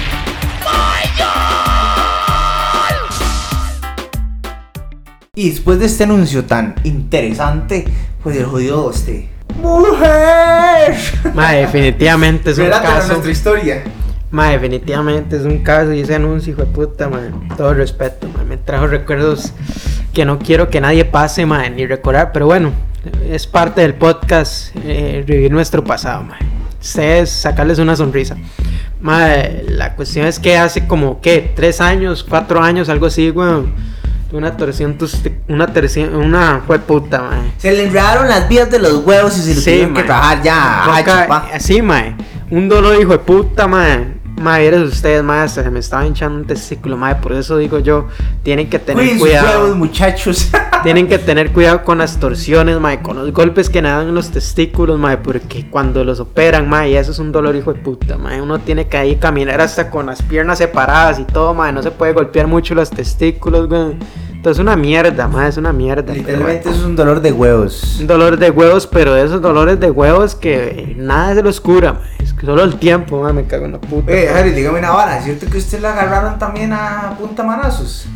Y después de este anuncio tan interesante, pues el jodido este. ¡Mujer! Mae, definitivamente es un caso. nuestra historia. Ma, definitivamente es un caso y ese anuncio, hijo de puta, ma. Todo respeto, ma. Me trajo recuerdos que no quiero que nadie pase, ma, ni recordar. Pero bueno, es parte del podcast eh, revivir nuestro pasado, ma. Ustedes sacarles una sonrisa. Ma, la cuestión es que hace como, ¿qué? Tres años, cuatro años, algo así, weón. Una torsión, una torsión, una fue puta, ma. Se le enredaron las vías de los huevos y se lo Sí, tuvieron que trabajar ya. Ay, Toca- chupá. así, mae. Un dolor, hijo de puta, mae. Mae, eres ustedes, mae. hasta Se me estaba hinchando un testículo, mae. Por eso digo yo, tienen que tener Cuiden sus huevos, cuidado. muchachos. Tienen que tener cuidado con las torsiones, mae. Con los golpes que dan en los testículos, mae. Porque cuando los operan, mae, eso es un dolor, hijo de puta, mae. Uno tiene que ahí caminar hasta con las piernas separadas y todo, mae. No se puede golpear mucho los testículos, güey. Entonces es una mierda, mae. Es una mierda. pero. Literalmente eso es un dolor de huevos. Un dolor de huevos, pero de esos dolores de huevos que nada se los cura, ma. es que solo el tiempo, ma, me cago en la puta. Oye, Harry, dígame una vara. ¿Es cierto que usted la agarraron también a punta manazos?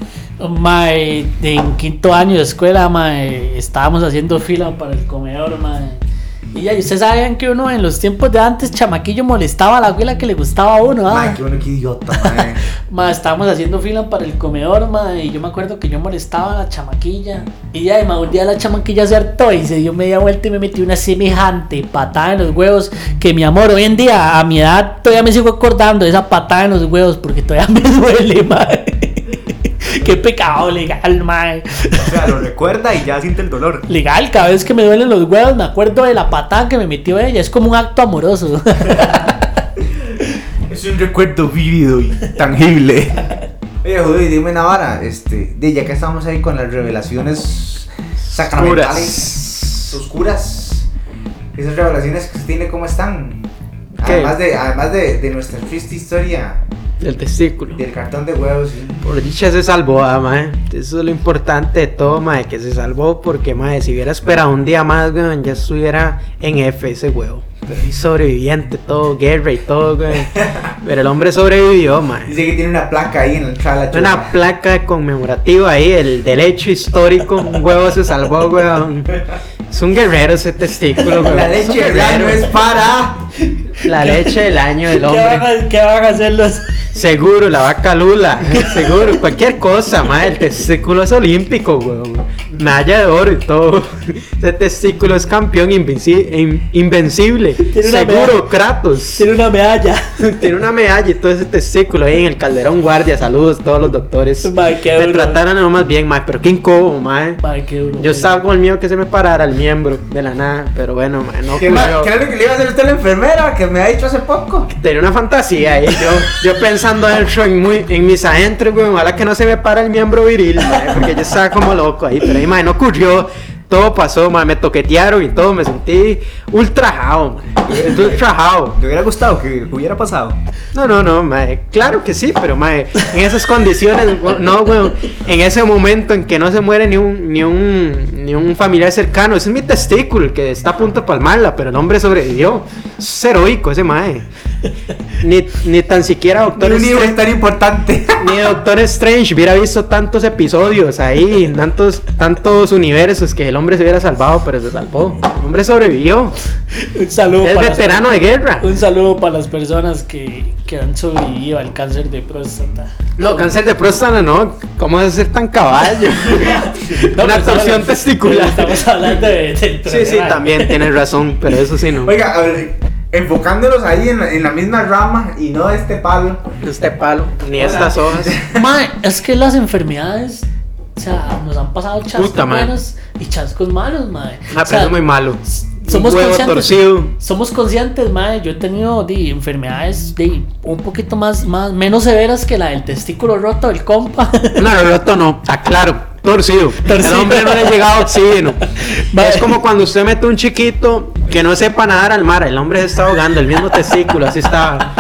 Mae, en quinto año de escuela, mae, estábamos haciendo fila para el comedor, mae. Y ya, y ustedes saben que uno en los tiempos de antes, chamaquillo, molestaba a la abuela que le gustaba a uno, Ay, ¿ah? qué bueno, qué idiota, mae. Ma, estábamos haciendo fila para el comedor, ma, y yo me acuerdo que yo molestaba a la chamaquilla. Y ya, ma, un día la chamaquilla se hartó y se dio media vuelta y me metió una semejante patada en los huevos. Que mi amor, hoy en día, a mi edad, todavía me sigo acordando de esa patada en los huevos porque todavía me duele, ma. Qué pecado legal, ma. O sea, lo recuerda y ya siente el dolor. Legal, cada vez que me duelen los huevos me acuerdo de la patada que me metió ella. Es como un acto amoroso. Es un recuerdo vívido y tangible. Oye, Judy, dime una vara. Este, de ya que estamos ahí con las revelaciones sacramentales oscuras. Esas revelaciones que se tiene, ¿cómo están? ¿Qué? Además de, además de, de nuestra triste historia El testículo. del cartón de huevos. ¿sí? Por dicha se salvó, ah, ma. Eso es lo importante de todo, ma, que se salvó porque, ma, si hubiera esperado un día más, weón, ya estuviera en F ese huevo. Sobreviviente, todo, guerra y todo, güey. Pero el hombre sobrevivió, ma. Dice que tiene una placa ahí en la entrada de la Una placa conmemorativa ahí, el derecho histórico, un huevo se salvó, weón. Es un guerrero ese testículo, weón. La leche del año es para. La leche del año del ¿Qué van, hombre. a, qué van a hacer los.? Seguro, la vaca lula. Seguro, cualquier cosa, ma. El testículo es olímpico, weón. Medalla de oro y todo. Ese testículo es campeón invenci- in- invencible. Tiene una Seguro, medalla. Kratos. Tiene una medalla. Tiene una medalla y todo ese testículo ahí en el calderón guardia. Saludos a todos los doctores. Qué me trataron nomás bien, mae, pero qué incómodo, qué duro. Yo estaba con el miedo que se me parara el miembro de la nada, pero bueno, mae, no ¿Qué, ma- ocurrió. ¿Qué era lo que le iba a hacer usted a la enfermera que me ha dicho hace poco? Tenía una fantasía ahí, yo, yo pensando eso en, muy, en mis adentros, güey, ojalá que no se me para el miembro viril, mae, porque yo estaba como loco ahí, pero ahí, mae, no ocurrió, todo pasó, mae, me toquetearon y todo, me sentí ultrajado, ultrajado. ¿Te hubiera gustado que hubiera pasado? No, no, no, mae, claro que sí, pero mae, en esas condiciones, no, güey, en ese momento en que no se muere ni un, ni un, ni un familiar cercano, ese es mi testículo el que está a punto de palmarla, pero el hombre sobrevivió, heroico ese mae. Ni, ni tan siquiera Doctor Ni un libro Strange, es tan importante. ni Doctor Strange hubiera visto tantos episodios ahí, tantos, tantos universos que el hombre se hubiera salvado, pero se salvó. El hombre sobrevivió. Un saludo Es para las- veterano de guerra. Un saludo para las personas que, que han sobrevivido al cáncer de próstata. No, cáncer de próstata no. ¿Cómo a ser tan caballo? No, Una estamos- testicular. Estamos hablando de, del Sí, sí, también tienes razón, pero eso sí no. Oiga, a ver, enfocándolos ahí en, la- en la misma rama y no este palo. Este palo, ni estas hojas. Mae, es que las enfermedades, o sea, nos han pasado chascos Puta, mae. buenos y chascos malos, mae. Ah, O sea, pero es muy malo. Somos conscientes. torcido. Somos conscientes, mae. Yo he tenido di, enfermedades di, un poquito más, más, menos severas que la del testículo roto del compa. No, roto no, está claro. Torcido. Torcido. El hombre no le ha llegado oxígeno. Es como cuando usted mete un chiquito que no sepa nadar al mar. El hombre se está ahogando, el mismo testículo, así está.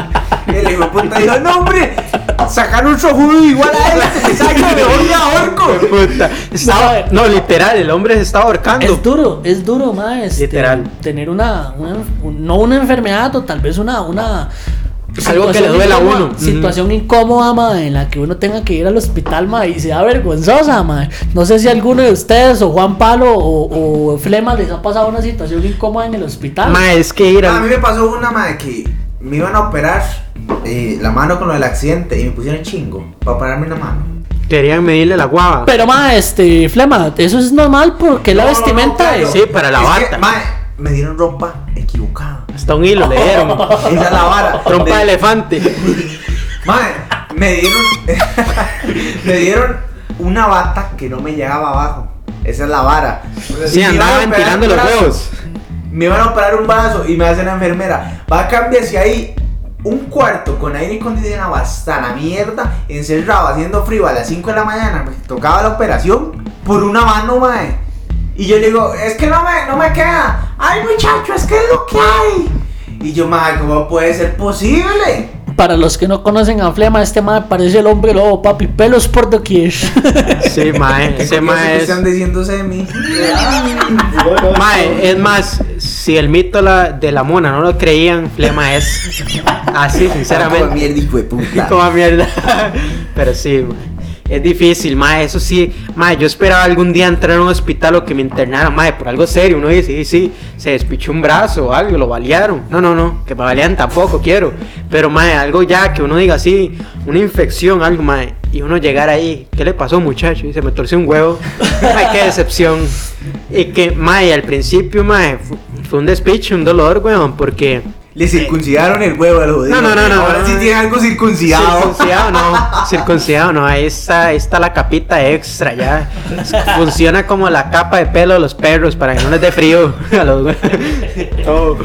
El hijo de puta dijo, no hombre, sacar un sojudo igual a este, sáqueme, mejor me ahorco. Estaba- no, literal, el hombre se está ahorcando. Es duro, es duro, mae. este, Literal. Tener una, una- un- no una enfermedad o tal vez una, una Algo que le duela a uno. Situación incómoda, mae, en la que uno tenga que ir al hospital, mae, y sea vergonzosa, mae. No sé si alguno de ustedes o Juan Palo o, o Flema les ha pasado una situación incómoda en el hospital. Ma, es que ir A al- mí me pasó una madre que me iban a operar eh, la mano con lo del accidente y me pusieron chingo para operarme la mano. Querían medirle la guava. Pero, mae, este, Flema, eso es normal porque la No, no, no, vestimenta claro. es- Sí, para la Es que, bata. mae, me dieron ropa equivocada. Hasta un hilo le dieron. Esa es la vara. Trompa de De- elefante. Mae, me dieron. me dieron una bata que no me llegaba abajo. Esa es la vara. Sí, si andaba ventilando los huevos. Me iban a operar un brazo y me hace la enfermera. Va a cambiar si hay un cuarto con aire acondicionado hasta la mierda, encerrado, haciendo frío a las 5 de la mañana. Me tocaba la operación por una mano, mae. Y yo le digo, es que no me, no me queda. Ay, muchacho, es que es lo que hay. Y yo, mae, ¿cómo puede ser posible? Para los que no conocen a Flema, este mae parece el hombre lobo, papi, pelos por doquier. Sí, mae, ¿Qué ese mae es. están diciéndose de mí? Mae, es más, si el mito la- de la mona no lo creían, Flema es así, Como sinceramente. mierda, hijo de puta. Como mierda. Pero sí, mae. Es difícil, mae, eso sí. Mae, yo esperaba algún día entrar a un hospital o que me internaran, mae, por algo serio. Uno dice, sí, sí, se despichó un brazo o algo, lo balearon. No, no, no, que me balean tampoco quiero. Pero, mae, algo ya que uno diga así, una infección, algo, mae. Y uno llegar ahí, ¿qué le pasó, muchacho? Y se me torció un huevo. Ay, qué decepción. Y que, mae, al principio, mae, fu- fue un despiche, un dolor, weón, porque. Le circuncidaron el huevo al jodido. No, no, no, no, Ahora no, sí no. tiene algo circuncidado. Circuncidado no, circuncidado no, ahí está, ahí está la capita extra ya. Funciona como la capa de pelo de los perros para que no les dé frío a los Oh.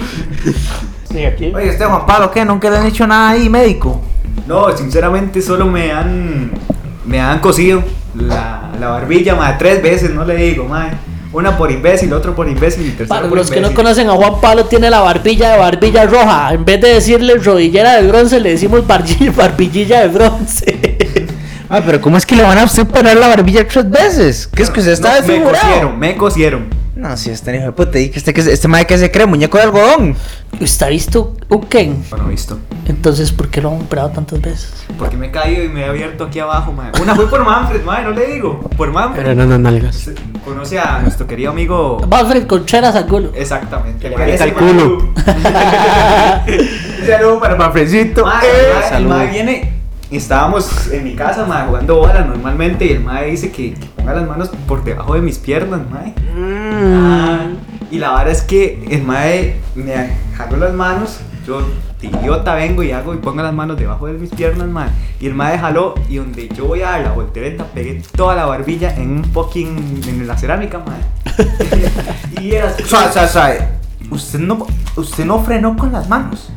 Sí, aquí. Oye, este Juan Pablo, ¿qué? ¿Nunca le han hecho nada ahí, médico? No, sinceramente solo me han me han cosido la, la barbilla más tres veces, no le digo, mae. Una por imbécil, otro por imbécil y tercero Para por los que no conocen a Juan Pablo, tiene la barbilla de barbilla roja. En vez de decirle rodillera de bronce, le decimos barbi- barbillilla de bronce. Ah, pero ¿cómo es que le van a usted poner la barbilla tres veces? ¿Qué es que usted está No, me cosieron, me cosieron. No, si este hijo de puta, y que este, que este madre que se cree muñeco de algodón. ¿Usted ha visto un Ken? Bueno, visto. Entonces, ¿por qué lo han operado tantas veces? Porque me he caído y me he abierto aquí abajo, mae. Una fue por Manfred, mae, no le digo. Por Manfred. Pero no, no, nalgas. Conoce a nuestro querido amigo. Manfred Contreras Angulo. Exactamente. le Parece el culo. Un saludo para Manfredcito. Mae, Eh, mae viene. y Estábamos en mi casa, mae, jugando bola normalmente. Y el mae dice que, que ponga las manos por debajo de mis piernas, mae. Mm. Ah, y la verdad es que el mae me jaló las manos, yo idiota vengo y hago y pongo las manos debajo de mis piernas, mae. Y el mae jaló y donde yo voy a dar la voltereta pegué toda la barbilla en un fucking en la cerámica, mae. y era así. Suave. Usted no, usted no frenó con las manos.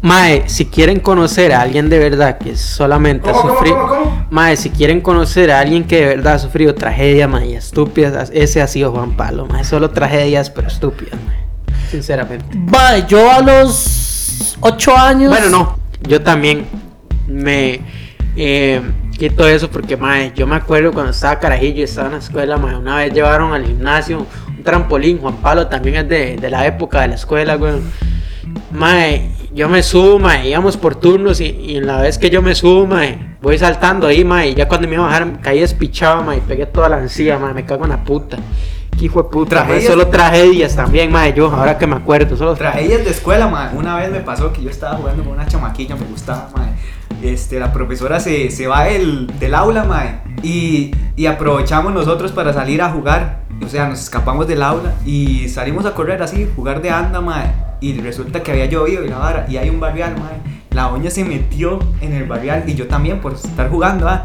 Mae, si quieren conocer a alguien de verdad que solamente ha ¿Cómo, cómo, sufrido. cómo, cómo? Mae, si quieren conocer a alguien que de verdad ha sufrido tragedias, mae, estúpidas, ese ha sido Juan Pablo, mae. Solo tragedias, pero estúpidas, mae. Sinceramente. Mae, yo a los 8 años. Bueno, no, yo también me eh, quito eso porque, mae, yo me acuerdo cuando estaba carajillo y estaba en la escuela, mae, una vez llevaron al gimnasio un trampolín, Juan Pablo también es de, de la época de la escuela, güey. Mae, yo me subo, mae, íbamos por turnos y, y en la vez que yo me subo, mae, voy saltando ahí, mae, y ya cuando me iba a bajar caí despichado, mae, pegué toda la encía, mae, me cago en la puta. Qué hijo de puta, mae, solo tragedias también, mae, yo, ahora que me acuerdo, solo Tragedias de escuela, mae. Una vez me pasó que yo estaba jugando con una chamaquilla, me gustaba, mae. Este, la profesora se, se va del, del aula, mae. Y, y aprovechamos nosotros para salir a jugar. O sea, nos escapamos del aula y salimos a correr así, jugar de anda, mae. Y resulta que había llovido y la vara, y hay un barrial, mae. La doña se metió en el barrial y yo también por estar jugando, ¿ah?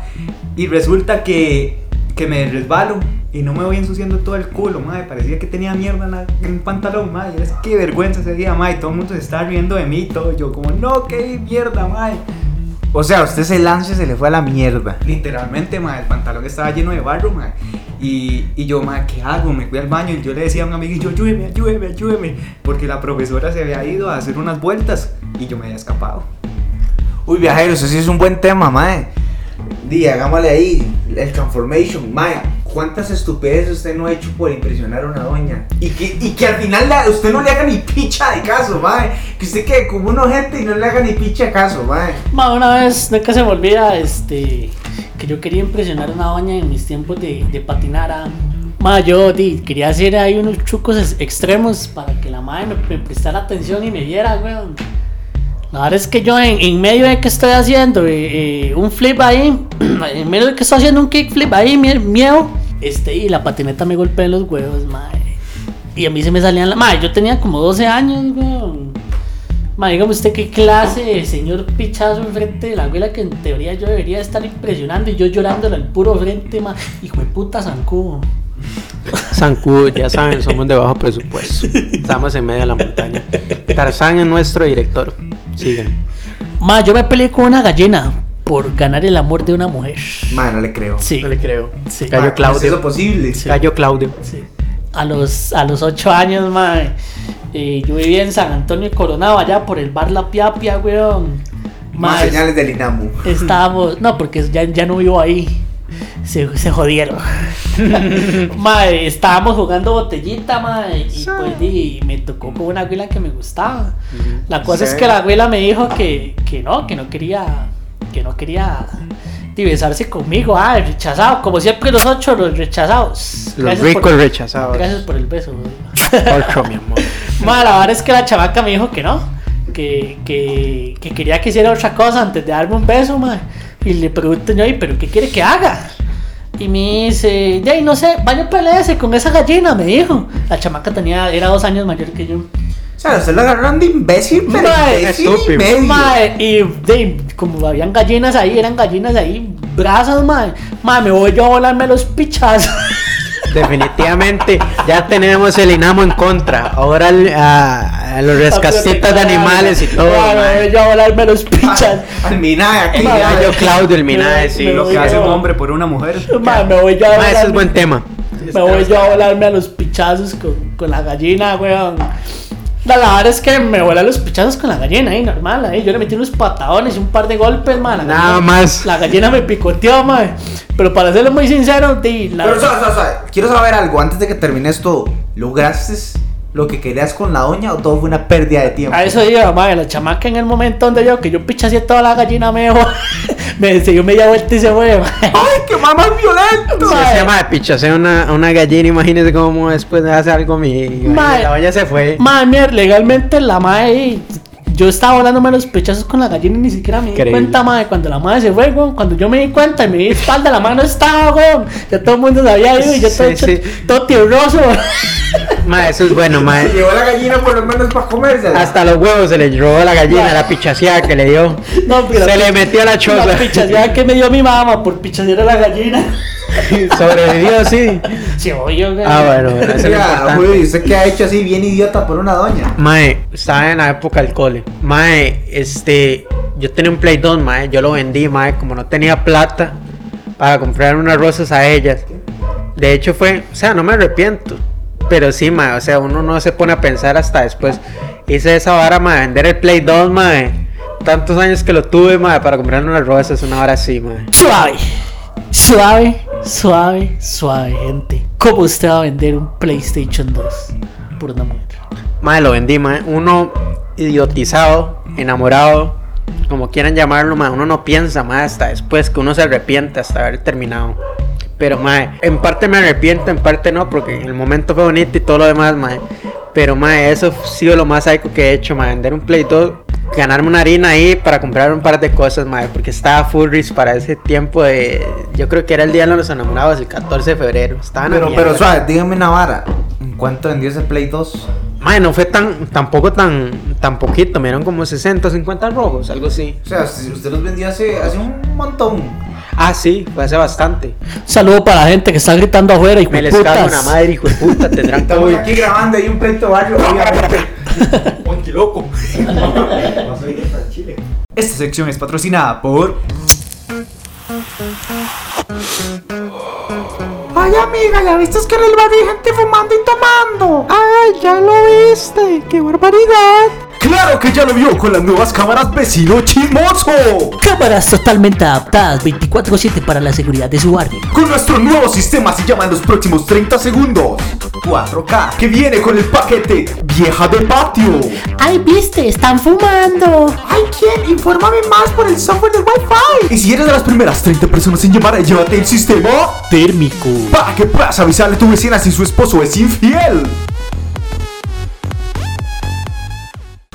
Y resulta que, que me resbalo y no me voy ensuciando todo el culo, madre. Parecía que tenía mierda en, la- en el pantalón, madre. Es que vergüenza ese día, madre. Todo el mundo se estaba riendo de mí y todo. Yo, como, no, qué mierda, madre. O sea, usted se lanza y se le fue a la mierda. Literalmente, madre, el pantalón estaba lleno de barro, madre. Y, y yo, madre, ¿qué hago? Me fui al baño y yo le decía a un amigo, ayúdeme, ayúdeme, ayúdeme. Porque la profesora se había ido a hacer unas vueltas y yo me había escapado. Uy, viajero, eso sí es un buen tema, mae. Di, hagámosle ahí el transformation, mae. ¿Cuántas estupideces usted no ha hecho por impresionar a una doña? Y que, y que al final la- usted no le haga ni picha de caso, mae. Que usted quede como un ojete y no le haga ni picha de caso, mae. Ma, una vez, nunca se me olvida, este, que yo quería impresionar a una doña en mis tiempos de, de patinar. ah. Ma, yo di, quería hacer ahí unos trucos ex- extremos para que la madre me, me prestara atención y me viera, weón. La verdad es que yo en, en medio de que estoy haciendo eh, eh, un flip ahí, en medio de que estoy haciendo un kickflip ahí, mie- miedo, este, y la patineta me golpea en los huevos, madre. Y a mí se me salían la... Madre, yo tenía como 12 años, weón. Ma, dígame usted qué clase de señor pichazo enfrente de la abuela que en teoría yo debería estar impresionando y yo llorándole al puro frente, ma. Hijo de puta zancudo. Zancudo, ya saben, somos de bajo presupuesto. Estamos en medio de la montaña. Tarzán es nuestro director. Sigan. Ma, yo me peleé con una gallina por ganar el amor de una mujer. Mae, no le creo. Sí. No le creo. Sí. Gallo Mae, ¿cómo es Claudio. eso posible? Gallo Claudio. Sí. A los, a los 8 años, ma. eh, yo vivía en San Antonio de Coronado, allá por el bar La Piapia, weón. Más Ma, señales del INAMU. Estábamos, no, porque ya, ya no vivo ahí. Se, se jodieron. mae, estábamos jugando botellita, mae, y pues di, me tocó con una abuela que me gustaba. La cosa es Sí. que la abuela me dijo que, que no, que no quería, que no quería besarse conmigo. Ah, rechazado, como siempre los ocho, los rechazados. Los Gracias ricos por- rechazados. Gracias por el beso. Ocho, mi amor. Ma, la verdad es que la chavaca me dijo que no, que, que, que quería que hiciera otra cosa antes de darme un beso, ma. Y le pregunto yo, "Ay, ¿pero qué quiere que haga? Y me dice, de ahí no sé, vaya pelearse con esa gallina, me dijo. La chamaca tenía, era dos años mayor que yo. Sea, usted lo agarraron de imbécil, pero Mae, imbécil y estúpido. medio. Ma, y de, como habían gallinas ahí, eran gallinas ahí, brazos, ma. Ma, me voy yo a volarme los pichazos. Definitivamente ya tenemos el INAMO en contra. Ahora el- a, a los rescatistas de animales y todo. Ma, me voy yo a volarme los pichazos. Al Minae aquí. El Mae. gallo Claudio, el Minae, sí. Me Lo que voy hace un yo- hombre por una mujer. Ma, me voy yo a Mae, ese es volarme- buen tema. Me voy yo a volarme a los pichazos con, con la gallina, weón. La la verdad es que me a los pichazos con la gallina, ahí, normal, ahí. Yo le metí unos patadones y un par de golpes, man. La Nada gallina- más. La gallina me picoteó, man. Pero para serlo muy sincero, di, la Pero, quiero saber algo antes de que termines todo. ¿Lograste lo que querías con la doña o todo fue una pérdida de tiempo? A eso iba, madre, la chamaca en el momento donde yo, que yo pichaseé toda la gallina, me dejó, me dio media vuelta y se fue, mae. ¡Ay, qué mamá violento! Si ese pichasea una, una gallina, imagínese cómo después hace algo mi. Mae. La olla se fue. Madre mía, legalmente la madre yo estaba volándome los pechazos con la gallina y ni siquiera me di Increíble. cuenta, madre. Cuando la madre se fue, weón, cuando yo me di cuenta y me di espalda, la mano estaba, weón. Ya todo el mundo se había ido y yo todo, Sí, sí. todo tierroso. Ma, eso es bueno, ma. Se llevó la gallina por lo menos para comérsela. Hasta los huevos se le robó la gallina, la pichaseada que le dio. No, pero Se le metió a la La choza. pichaseada que me dio mi mamá por pichasear a la gallina. Sobrevivió, sí. Sí, oye. Ah, bueno, bueno, eso Oiga, importante. Julio, ¿y usted qué ha hecho así bien idiota por una doña? Mae, estaba en la época del cole. Mae, este, yo tenía un Play 2, mae, yo lo vendí, mae, como no tenía plata para comprar unas rosas a ellas. De hecho fue, o sea, no me arrepiento. Pero sí, mae, o sea, uno no se pone a pensar hasta después. Hice esa vara, mae, vender el Play 2, mae. Tantos años que lo tuve, mae, para comprar unas rosas, una hora así, mae. Suave, suave, suave, suave, gente. ¿Cómo usted va a vender un PlayStation 2 por una mujer? Mae, lo vendí, mae. Uno idiotizado, enamorado, como quieran llamarlo, mae. Uno no piensa más hasta después que uno se arrepiente hasta haber terminado. Pero, mae, en parte me arrepiento, en parte no, porque en el momento fue bonito y todo lo demás, mae. Pero, mae, eso ha sido lo más psycho que he hecho, mae. Vender un Play 2, ganarme una harina ahí para comprar un par de cosas, mae. Porque estaba full risk para ese tiempo de. Yo creo que era el día de los enamorados, el 14 de febrero. Estaba en la Pero, mierda. pero suave, dígame una vara. ¿En cuánto vendió ese Play 2? Mae, no fue tan, tampoco tan, tan poquito, me dieron como 60 o 50 rojos, algo así. O sea, si usted los vendió hace, hace un montón. Ah, sí, fue hace bastante. Saludo para la gente que está gritando afuera y Me les cago una madre, hijo de puta, tendrán Estamos COVID. aquí grabando ahí un pleito barrio, obviamente. ¡Ponte loco! Esta sección es patrocinada por. Ay, amiga, ¿ya viste que en el barrio hay gente fumando y tomando? Ay, ya lo viste, qué barbaridad. ¡Claro que ya lo vio con las nuevas cámaras vecino chismoso! Cámaras totalmente adaptadas 24-7 para la seguridad de su barrio. Con nuestro nuevo sistema se llama en los próximos 30 segundos 4K que viene con el paquete Vieja de Patio. ¡Ay, viste! ¡Están fumando! Ay, ¿quién? Infórmame más por el software del Wi-Fi. Y si eres de las primeras 30 personas en llamar, llévate el sistema Térmico. para que puedas avisarle a tu vecina si su esposo es infiel.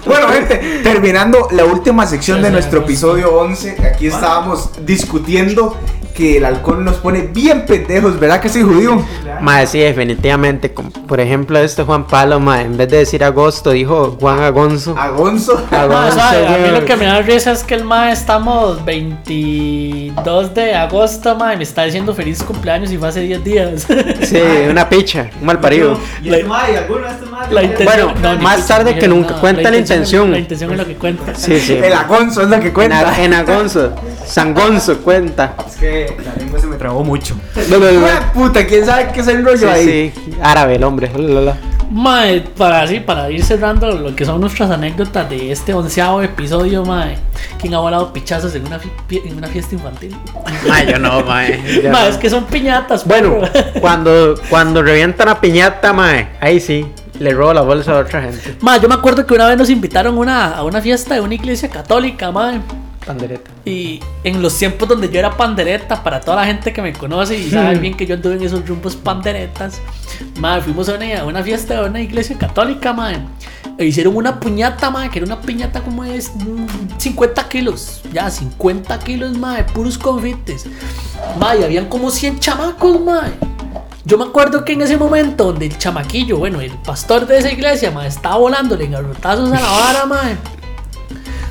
Bueno, gente, terminando la última sección de nuestro episodio 11, aquí estábamos discutiendo que el alcohol nos pone bien pendejos, ¿verdad que sí, judío? Mae, sí, definitivamente. como por ejemplo, este Juan Palo, mae, en vez de decir agosto, dijo Juan Agonzo. Agonzo. A mí lo que me da risa es que el mae estamos 22 de agosto, mae, me está diciendo feliz cumpleaños y fue hace 10 días. Sí, una picha, un mal parido. ¿Y este mae? ¿Alguno de estos mae? La intención- Bueno, más tarde que nunca, cuenta la intención. La intención es lo que cuenta. Sí, sí. El agonzo es lo que En, cuenta. en Agonzo, Sangonzo cuenta. Es que la lengua se me trabó mucho. Hue puta, ¿quién sabe qué es el rollo Sí, ahí? sí, árabe el hombre. Mae, para así, para ir cerrando lo que son nuestras anécdotas de este onceavo episodio, mae. ¿Quién ha volado pichazos en una, fi- en una fiesta infantil? Mae, yo no, mae. yo Mae, no. es que son piñatas, Bueno, cuando, cuando revientan la piñata, mae, ahí sí, le robo la bolsa a otra gente. Mae, yo me acuerdo que una vez nos invitaron una, a una fiesta de una iglesia católica, mae. Pandereta. Y en los tiempos donde yo era pandereta, para toda la gente que me conoce y sabe bien que yo anduve en esos rumbos panderetas, madre, fuimos a una, a una fiesta de una iglesia católica, madre. E hicieron una puñata, madre, que era una piñata como es mm, 50 kilos, ya 50 kilos, madre, puros confites. Madre, habían como 100 chamacos, madre. Yo me acuerdo que en ese momento donde el chamaquillo, bueno, el pastor de esa iglesia, madre, estaba volándole en garrotazos a la vara, madre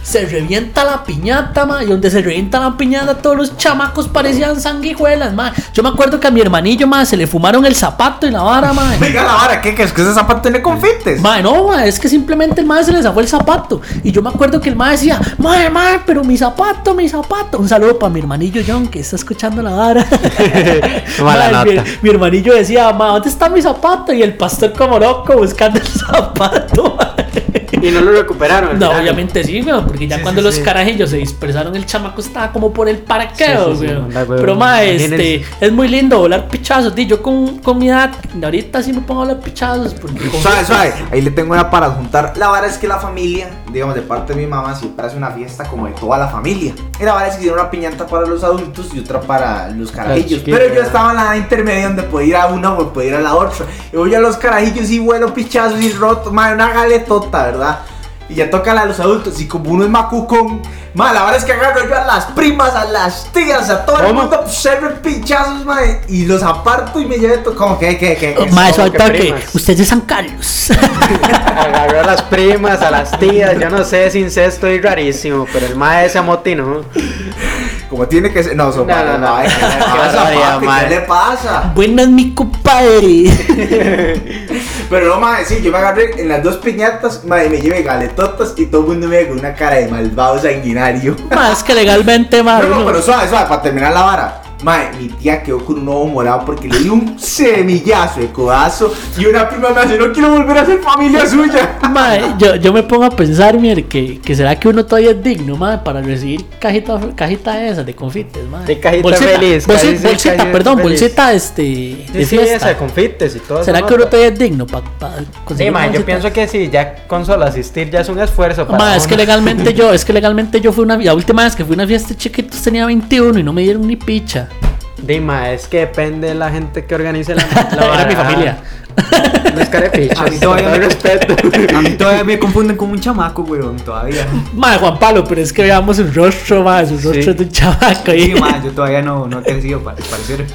se revienta la piñata, ma, y donde se revienta la piñata todos los chamacos parecían sanguijuelas, ma. Yo me acuerdo que a mi hermanillo, ma, se le fumaron el zapato y la vara, ma. Venga la vara, ¿qué? ¿Que es que ese zapato tiene confites? Ma, no, ma, es que simplemente el ma se le zafó el zapato. Y yo me acuerdo que el ma decía, ma, ma, pero mi zapato, mi zapato. Un saludo para mi hermanillo John, que está escuchando la vara. Mala Ma, mi, nota. mi hermanillo decía, ma, ¿dónde está mi zapato? Y el pastor como loco buscando el zapato. Y no lo recuperaron. No, final. obviamente sí, weón, porque ya Sí, cuando sí, los sí. carajillos se dispersaron, el chamaco estaba como por el parqueo, Sí, sí, sí, weón. anda, weón. Pero, ma, este, es muy lindo volar pichazos. Di, yo con, con mi edad, ahorita sí me pongo a volar pichazos. Porque Suave, suave. Ahí le tengo una para juntar. La vara es que la familia, digamos, de parte de mi mamá, siempre hace una fiesta como de toda la familia. Y la vara es que hicieron una piñata para los adultos y otra para los carajillos. Pero yo estaba en la intermedia donde podía ir a una o podía ir a la otra. Y voy a los carajillos y vuelo pichazos y roto, madre, una galetota, ¿verdad? Y ya toca la de los adultos. Y como uno es macucón, ma, la verdad es que agarro yo a las primas, a las tías, a todo el ¿Cómo? mundo, serve pinchazos, ma, y los aparto y me llevo todo. Como que, que, que. que- eso al que toque. Usted es de San Carlos. Agarró a las primas, a las tías, yo no sé, es incesto y rarísimo, pero el mae se amotinó. Como tiene que ser. No, so, No, no, no. ay, ¿qué le Qué pasa, papi? ¿Qué le pasa? Buenas, mi compadre. Pero no, ma, sí, yo me agarré en las dos piñatas, ma, y me llevé galetotas y todo el mundo me ve con una cara de malvado sanguinario. Ma, es que legalmente, ma, No, no, pero suave, suave, para terminar la vara. Mae, mi tía quedó con un ojo morado porque le di un semillazo de codazo y una prima me hace, no quiero volver a ser familia suya. Ma, yo, yo me pongo a pensar, mire, que, que será que uno todavía es digno, ma, para recibir cajita, cajita esas de confites, ma. De cajita bolsita, feliz, bolsita, cajita perdón, feliz. bolsita este, Sí, de sí, fiesta. esa de confites y todo ¿Será eso, que uno ¿no? todavía es digno para Sí, conseguir mae, una yo bolsita? pienso que sí, ya con solo asistir ya es un esfuerzo para Ma, es que legalmente yo, es que legalmente yo fui una la última vez que fui a una fiesta chiquitos tenía 21 y no me dieron ni picha. Dima, es que depende de la gente que organice la, la Era mi familia. No es carepichas, A mí todavía con me- respeto. A mí todavía me confunden como un chamaco, weón, todavía. Ma, Juan Pablo, pero es que veamos su rostro, ma, su rostro Sí. de un chavaco Sí, ahí. ma, yo todavía no, no he crecido para parecer.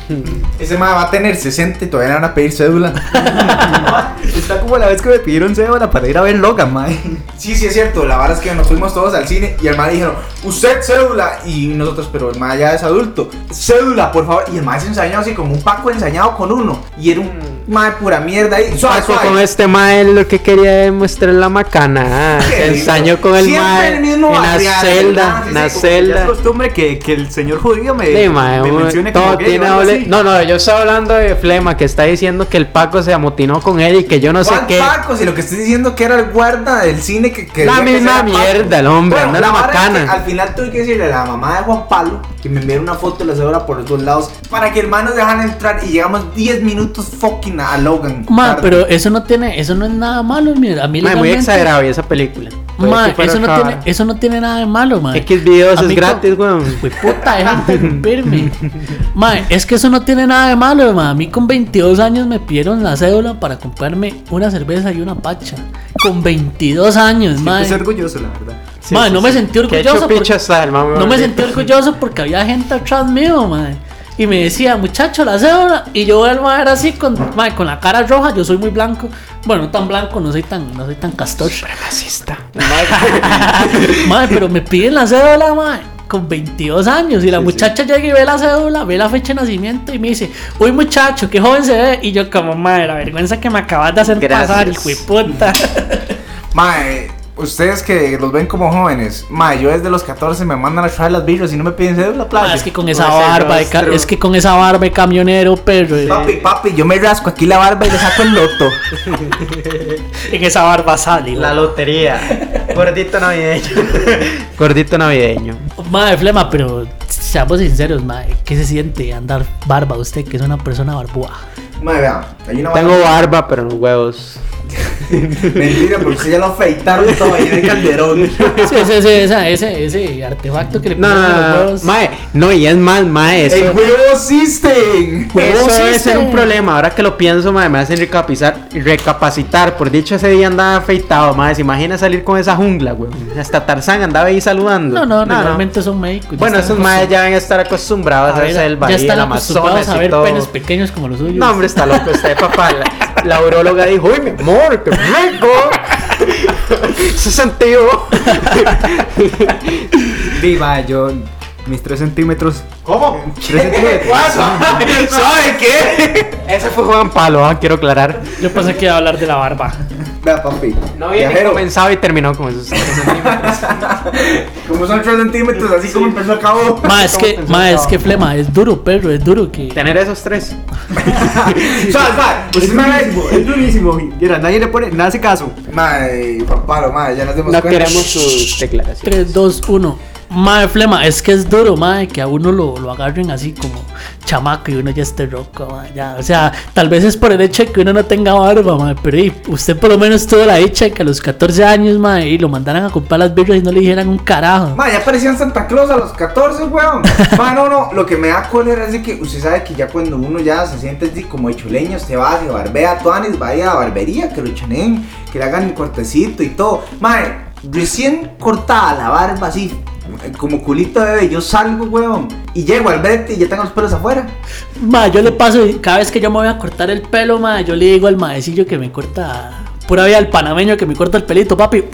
Ese mae va a tener 60 y todavía le van a pedir cédula. Está como la vez que me pidieron cédula para ir a ver Logan, mae. Sí, sí, es cierto. La verdad es que nos fuimos todos al cine y el mae dijeron, usted cédula. Y nosotros, pero el mae ya es adulto. Cédula, por favor. Y el mae se ensañó así como un paco ensañado con uno. Y era un mae pura mierda ahí. Suave, Paco suave. con este mae lo que quería demostrar la macana. ah, Se ensañó con el Siempre mae el en mismo la celda, en la sí, como Ya es celda. costumbre que, que el señor judío me, Sí, mae, me mencione todo como gay tiene doble-. No, no, yo estoy hablando de Flema que está diciendo que el Paco se amotinó con él y que yo no sé ¿Cuál qué. Paco? Si lo que estoy diciendo que era el guarda del cine que que La que misma Paco. mierda, el hombre, anda la vara es macana. al final tuve que decirle a la mamá de Juan Pablo que me enviara una foto de la cédula por los dos lados para que el man nos dejaran entrar y llegamos 10 minutos fucking a Logan. Ma, tarde. pero eso no tiene, eso no es nada malo, mira. A mí Mae, muy exagerado y esa película. Puede Ma, que fuera eso no, tiene, eso no tiene nada de malo, ma. X videos A es gratis, weón. Puta, deja de interrumpirme. Ma, es que eso no tiene nada de malo, ma. A mí con 22 años me pidieron la cédula para comprarme una cerveza y una pacha. Con 22 años, ma. Siento orgulloso, la verdad. Sí, Ma, sí, no me sí. sentí Qué orgulloso. picha está el mame, no me sentí orgulloso porque había gente atrás mío, ma. Y me decía, muchacho, la cédula. Y yo el ma era así con, con la cara roja. Yo soy muy blanco. Bueno, no tan blanco, no soy tan, no soy tan castor. Madre, pero me piden la cédula, madre, con 22 años. Y la muchacha llega y ve la cédula, ve la fecha de nacimiento y me dice, uy muchacho, qué joven se ve. Y yo como, madre, la vergüenza que me acabas de hacer Gracias. pasar, hijo de puta. Mae, ustedes que los ven como jóvenes, mae, yo desde los 14 me mandan a traer las birras y no me piden cédula, playa. es que con esa barba, de ca- es que con esa barba de camionero, perro. eh, Papi, papi, yo me rasco aquí la barba y le saco el loto. En esa barba sale. La lotería. Gordito navideño. Gordito navideño. Madre, flema, pero seamos sinceros, madre, ¿qué se siente andar barba usted, que es una persona barbúa? Mae, vean, hay una Tengo barba, pero no huevos. Mentira, porque usted ya lo afeitaron todo ahí en el calderón. Sí, ese, ese, esa- ese, ese artefacto que le ponen no, a los no, no. huevos. Mae, no, y es más, mae, eso, ¡El huevo system! Eso debe ser un problema. Ahora que lo pienso, mae, me hacen recapacitar, recapacitar. Por dicho, ese día andaba afeitado, mae. ¿Se imagina salir con esa jungla, güey? Hasta Tarzán andaba ahí saludando. No, no, normalmente son médicos. ya Bueno, esos maes ya van a estar acostumbrados a, ver, hacer el ya baile, están el Amazonas a y ver todo. penes pequeños como los suyos. No, hombre, está loco usted, papá. La, urologa dijo, uy, mi amor, qué rico. Ese sentido. Viva, yo, mis 3 centímetros. ¿Cómo? 3 centímetros. ¿Sabe qué? Ese fue Juan Palo, ah, quiero aclarar. Yo pensé que iba a hablar de la barba. Vea, papi. No había comenzado y terminó con esos tres centímetros. Como son 3 centímetros, así como empezó a cabo. Ma, es que, ma, es que flema, es duro, perro, es duro que. Tener esos tres. Suave, suave. Es Usted me ve. durísimo, es durísimo. Mira, nadie le pone, nadie hace caso. Mae, papalo, mae, ya nos demos No cuenta. queremos sus declaraciones. 3, 2, 1. Madre flema, es que es duro, madre, que a uno lo, lo agarren así como chamaco y uno ya esté roco, madre, ya. O sea, tal vez es por el hecho de que uno no tenga barba, madre, pero y, usted por lo menos tuvo la dicha de que a los 14 años, madre, y lo mandaran a comprar las birras y no le dijeran un carajo. Ma, ya parecían Santa Claus a los 14, weón. Ma, no, no, lo que me da cólera es de que usted sabe que ya cuando uno ya se siente así como hecho leña, usted va, se barbea, tuanis, vaya a la barbería, que lo chaneen, que le hagan el cortecito y todo. Ma, recién cortada la barba así, como culito de bebé, yo salgo, weón, y llego al brete y ya tengo los pelos afuera. Ma, yo le paso, cada vez que yo me voy a cortar el pelo, ma, yo le digo al maecillo que me corta. Pura vida al panameño que me corta el pelito, papi.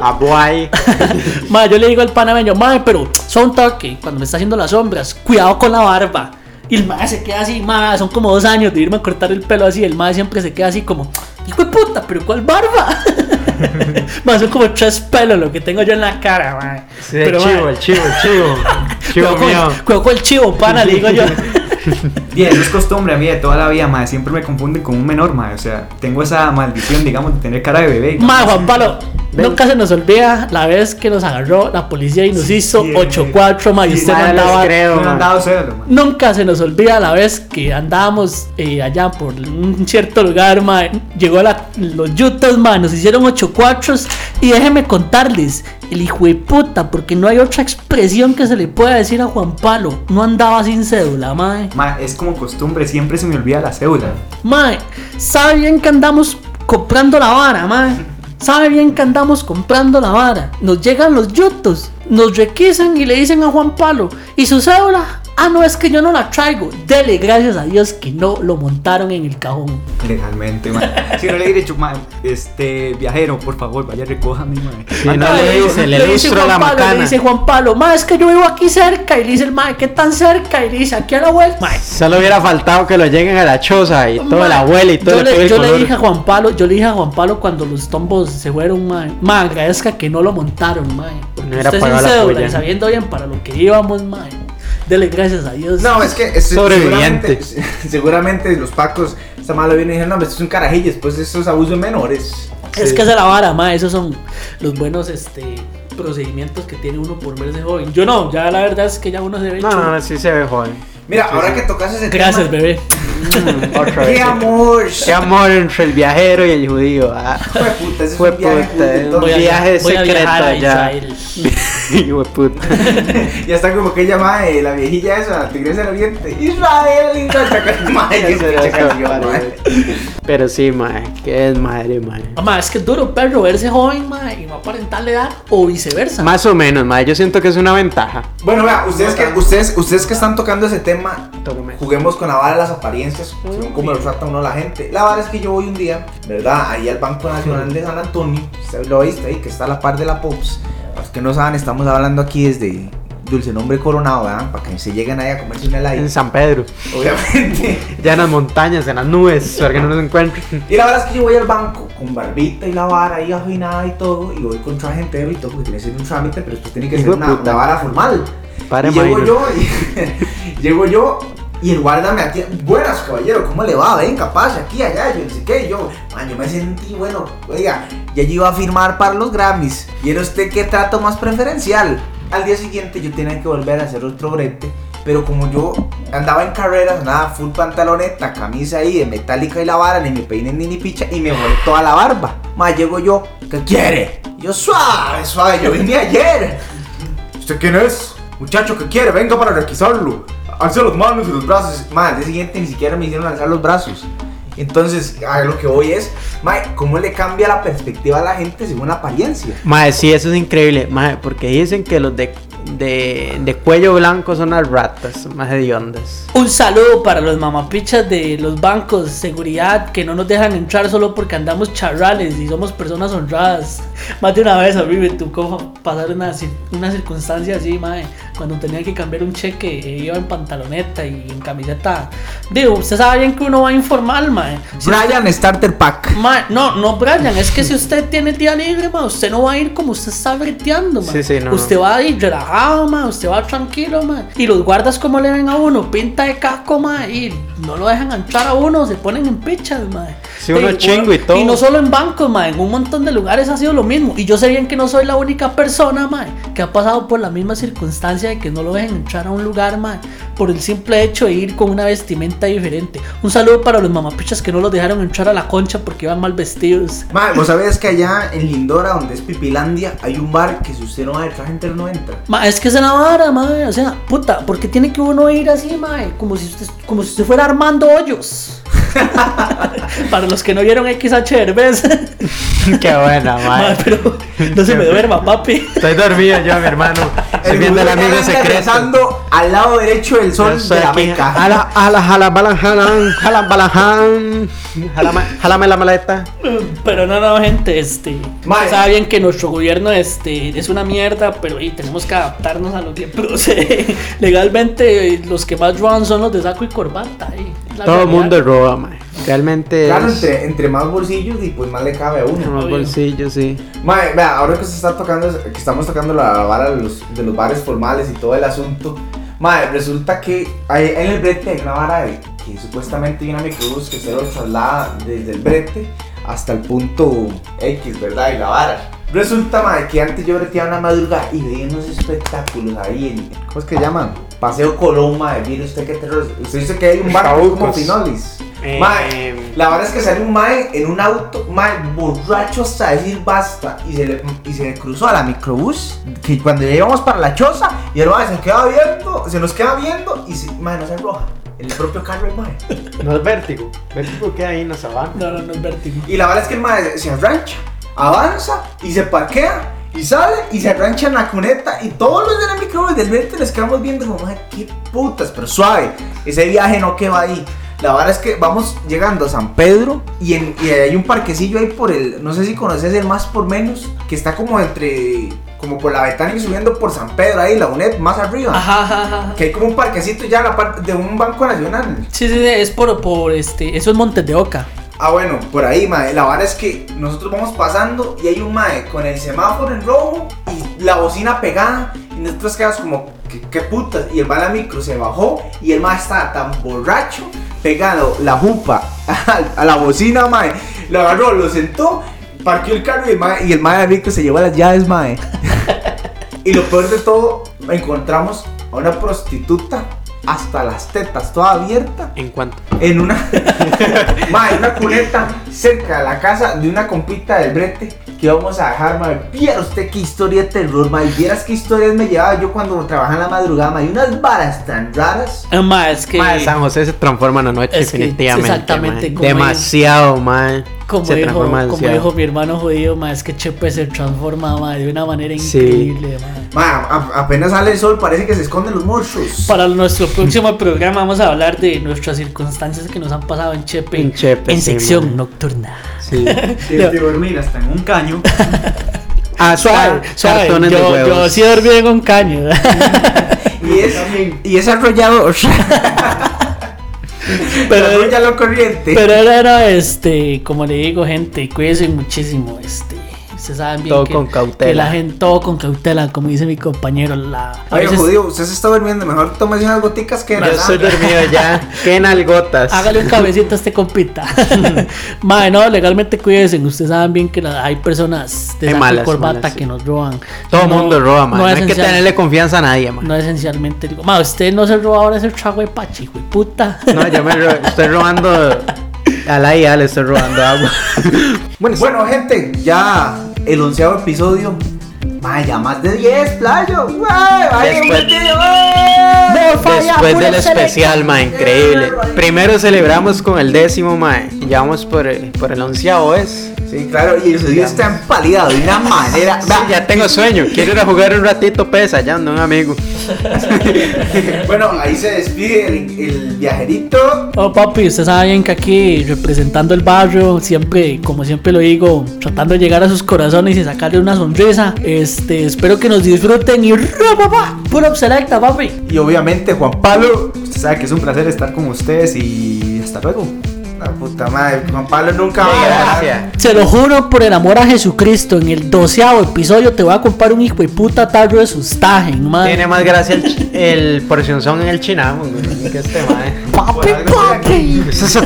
A guay. Ma, yo le digo al panameño, ma, pero son toque, cuando me está haciendo las sombras, cuidado con la barba. Y el ma se queda así, ma, son como dos años de irme a cortar el pelo así. El ma siempre se queda así como, hijo de puta, pero ¿cuál barba? ma, son como tres pelos lo que tengo yo en la cara, ma. Sí, el ma, chivo, el chivo, el chivo. Chivo Cuidado con, mío. cuidado con el chivo, pana, le digo yo. Bien, eso es costumbre a mí de toda la vida, madre. Siempre me confunden con un menor, madre. O sea, tengo esa maldición, digamos, de tener cara de bebé. Ma, Juan Pablo, nunca se nos olvida la vez que nos agarró la policía y nos hizo Sí, 8-4, ma, y usted no andaba. creo. No celo, madre. Nunca se nos olvida la vez que andábamos eh, allá por un cierto lugar, ma, llegó la- los yutas, ma, nos hicieron 8 cuatros y déjenme contarles, el hijo de puta, porque no hay otra expresión que se le pueda decir a Juan Pablo, no andaba sin cédula, ma. Ma, es como costumbre, siempre se me olvida la cédula. Mae, sabe bien que andamos comprando la vara, mae. Sabe bien que andamos comprando la vara. Nos llegan los yutos, nos requisan y le dicen a Juan Palo, ¿y su cédula? Ah, no, es que yo no la traigo. Dele gracias a Dios que no lo montaron en el cajón. Legalmente, ma. Si no le he dicho, ma, este viajero, por favor, vaya, recójame, ma. Sí, no le dice, le dice lustro Juan la Palo, macana. Le dice Juan Palo, mae, es que yo vivo aquí cerca. Y le dice el mae, ¿qué tan cerca? Y le dice, aquí a la vuelta. Solo hubiera faltado que lo lleguen a la choza y toda la Ma, abuela y todo yo el le, todo el yo le color. dije a Juan Palo, yo le dije a Juan Palo cuando los tombos se fueron, ma, ma, agradezca que no lo montaron, ma. Porque No la polla. y sabiendo bien para lo que íbamos, ma. Dele gracias a Dios. No, es que es, Sobreviviente. Seguramente, seguramente los pacos, esta mala viene y dijeron, no, esto es un carajillo, después esto es abuso de menores. es sí. que esa es la vara, ma, esos son los buenos este procedimientos que tiene uno por verse joven. Yo no, ya la verdad es que ya uno se ve No, chulo. no, sí se ve joven. Mira, ahora que tocas ese Gracias, tema. bebé. Mm, otra ¡Qué vez. amor! Qué amor entre el viajero y el judío. Ah. Fue puta, ese es Fue viaje puta, junto, un entonces, Voy a, viaje voy a secreto viajar a allá. Israel. Hijo de puta. Ya está como que llama eh, la viejilla esa, la tigresa del oriente. Israel, Israel. Madre, canción, madre. Pero sí, mae, que es madre, mae. Ma, es que es duro, perro, verse joven, ma, y no aparentar la edad, o viceversa. Más o menos, mae, yo siento que es una ventaja. Bueno, vea, ustedes que, ustedes, ustedes que están tocando ese tema, juguemos con la vara de las apariencias, según cómo lo trata uno la gente. La vara es que yo voy un día, ¿verdad? Ahí al Banco Nacional de San Antonio, usted lo viste ahí, que está a la par de la POPS. Que no saben, estamos hablando aquí desde Dulce Nombre Coronado, ¿verdad? Para que se lleguen ahí a comerse un helado. En San Pedro. Obviamente. Ya en las montañas, en las nubes, para que no nos encuentren. Y la verdad es que yo voy al banco con barbita y la vara ahí afinada y todo, y voy con traje entero y todo, porque tiene que ser un trámite, pero esto tiene que ser una, vara formal. Pare, y llego yo, y, llego yo, y el guarda me atiende, buenas caballero, ¿cómo le va? Venga, pase aquí, allá, yo no sé qué, yo, man, yo me sentí, bueno, oiga, ya yo iba a firmar para los Grammys, y era usted qué trato más preferencial. Al día siguiente yo tenía que volver a hacer otro brete, pero como yo andaba en carreras, andaba full pantaloneta, camisa ahí de metálica y la vara, ni me peiné ni ni picha, y me volé toda la barba. Más llego yo, ¿qué quiere? Yo suave, suave, yo vine ayer. ¿Usted quién es? Muchacho, ¿qué quiere? Venga para requisarlo. Alce las manos y los brazos. Más, al día siguiente ni siquiera me hicieron alzar los brazos. Entonces, a lo que voy es, mae, ¿cómo le cambia la perspectiva a la gente según la apariencia? Mae, sí, eso es increíble, mae, porque dicen que los de, de, de cuello blanco son las ratas, más hediondas. Un saludo para los mamapichas de los bancos, seguridad, que no nos dejan entrar solo porque andamos charrales y somos personas honradas. Más de una vez a mí me tocó pasar una, una circunstancia así, mae, cuando tenía que cambiar un cheque, eh, iba en pantaloneta y en camiseta. Digo, usted sabe bien que uno va informal, mae. Si Brian Starter Pack. Ma, no, no, Brian, es que si usted tiene día libre, ma, usted no va a ir como usted está breteando, ma. Sí, sí, no, Usted va a ir relajado, ma, usted va tranquilo, ma. Y los guardas como le ven a uno, pinta de caco, ma, y no lo dejan entrar a uno, se ponen en pichas, ma. Sí, uno Y- chingo y todo. Y no solo en bancos, ma, en un montón de lugares ha sido lo mismo. Y yo sé bien que no soy la única persona, ma, que ha pasado por la misma circunstancia de que no lo dejen entrar a un lugar, ma, por el simple hecho de ir con una vestimenta diferente. Un saludo para los mamapichas que no los dejaron entrar a la concha porque iban mal vestidos. Mae, vos sabés que allá en Lindora, donde es Pipilandia, hay un bar que si usted no va de traje entero no entra. Ma, es que es la vara, ma, o sea, puta, ¿por qué tiene que uno ir así, ma? Como si usted, como si usted fuera Armando Hoyos. Para los que no vieron XH Derbez. Qué buena, mae. pero no se me duerma, papi. Estoy dormido yo, mi hermano. Estoy viendo el amigo secreto. regresando al lado derecho del sol de la meca. Jala, jala, jala, balan, jalan, jalan, balan, Jálame, jálame la maleta. Pero no, no, gente, este. Mae. Sabe bien que nuestro gobierno este, es una mierda, pero y tenemos que adaptarnos a lo que procede. Legalmente, los que más roban son los de saco y corbata. Todo el mundo roba, mae. Realmente Claro, es entre, entre más bolsillos y pues más le cabe a uno. obvio. bolsillos, sí. Mae, vea, ahora que se está tocando, que estamos tocando la vara de los, de los bares formales y todo el asunto, mae, resulta que hay, en el brete hay una vara de, que supuestamente hay una microbús que se lo traslada desde el brete hasta el punto X, ¿verdad? Y la vara. Resulta, mae, que antes yo breteaba una madrugada y veía unos espectáculos ahí en, ¿cómo es que llaman? Paseo Colón, mae, mire usted qué terror. Usted dice que hay un bar que es como. Finolis. Eh, Mae, la verdad es que salió un mae en un auto, mae, borracho hasta decir basta. Y se le, y se le cruzó a la microbús. Que cuando ya íbamos para la choza, y el mae se queda viendo, se nos queda viendo y se, mae, no se arroja. En el propio carro el mae. No es vértigo. Vértigo queda ahí en la sabana. No, no, no es vértigo. Y la verdad es que el mae se arrancha, avanza y se parquea. Y sale y se arrancha en la cuneta y todos los de la microbús del verte les quedamos viendo como, mae, qué putas, pero suave. Ese viaje no queda ahí. La verdad es que vamos llegando a San Pedro y, en- y hay un parquecillo ahí por el, no sé si conoces el más por menos, que está como entre, como por la Betania y subiendo por San Pedro, ahí la UNED más arriba. Ajá, ajá, ajá. Que hay como un parquecito ya en la parte de un banco nacional. Sí, sí, sí, es por, por este. Eso es Montes de Oca. Ah, bueno, por ahí, mae. La verdad es que nosotros vamos pasando y hay un mae con el semáforo en rojo y la bocina pegada. Y nosotros quedamos como, ¿qué, qué putas? Y el mae de la micro se bajó y el mae estaba tan borracho, pegado la jupa a, a la bocina, mae. Lo agarró, lo sentó, parqueó el carro y el mae, y el mae de la micro se llevó las llaves, mae. y lo peor de todo, encontramos a una prostituta hasta las tetas, toda abierta ¿En cuánto? en una ma, en una cuneta cerca de la casa de una compita del brete que vamos a dejar, ma. Viera usted qué historia de terror, ma. y Vieras qué historias me llevaba yo cuando trabajaba en la madrugada, ma. Y unas varas tan raras. Ah, es que. Mae, San José se transforma en la noche, Es que definitivamente. exactamente, como Demasiado, mae. Como se dijo, transforma como demasiado. dijo mi hermano judío, ma, es que Chepe se transforma ma, de una manera Sí. increíble. ma. Ma, a- apenas sale el sol, parece que se esconden los monstruos. Para nuestro próximo programa vamos a hablar de nuestras circunstancias que nos han pasado en Chepe. En Chepe, en sí, sección ma. nocturna. Sí. De dormir hasta en un caño. Hasta Suave, suave. de Yo, huevos. yo sí dormí en un caño. Y es, y es arrollador. pero, ya lo corriente. pero era, era, este, como le digo, gente, cuídense muchísimo. Este, ustedes saben bien Todo que, con cautela. que la gente, todo con cautela, como dice mi compañero. La, a Oye, veces- judío, usted se está durmiendo. Mejor tómese unas goticas que Yo estoy dormido ya. Qué nalgotas. Hágale un cabecito a este compita. Madre, no, legalmente cuídense. Ustedes saben bien que la- hay personas de malas, corbata malas, sí. que nos roban. Todo el No- mundo roba, man. No, hay que tenerle confianza a nadie, man. No esencialmente digo, ma, usted no se roba ahora ese trago de pachi, de puta. No, yo me estoy robando. A la IA le estoy robando agua. Bueno, bueno, gente, ya el onceavo episodio. Vaya, más de 10, playo. ¡Guay! ¡Vaya, Después-. Después del especial, ma, increíble. Primero celebramos con el décimo, ma. Ya vamos por el, por el onceavo, ¿es? Sí, claro, y el día está empalidado de una manera. Sí, ya tengo sueño. Quiero ir a jugar un ratito pesa allá, ando un amigo. Bueno, ahí se despide el, el viajerito. Oh, papi, ustedes saben que aquí representando el barrio, siempre, como siempre lo digo, tratando de llegar a sus corazones y sacarle una sonrisa. Este, espero que nos disfruten y ¡ra, papá! Puro selecta, papi. Y obviamente Juan Pablo. Usted sabe que es un placer estar con ustedes y hasta luego. La puta madre, Juan Pablo nunca va a Gracias. Se lo juro por el amor a Jesucristo, en el doceavo episodio te voy a comprar un hijo de puta tarro de sustagen, man. Tiene más gracia el, el porcionzón en el chinamo, güey, que este, ma. Papi, papi. Eso es.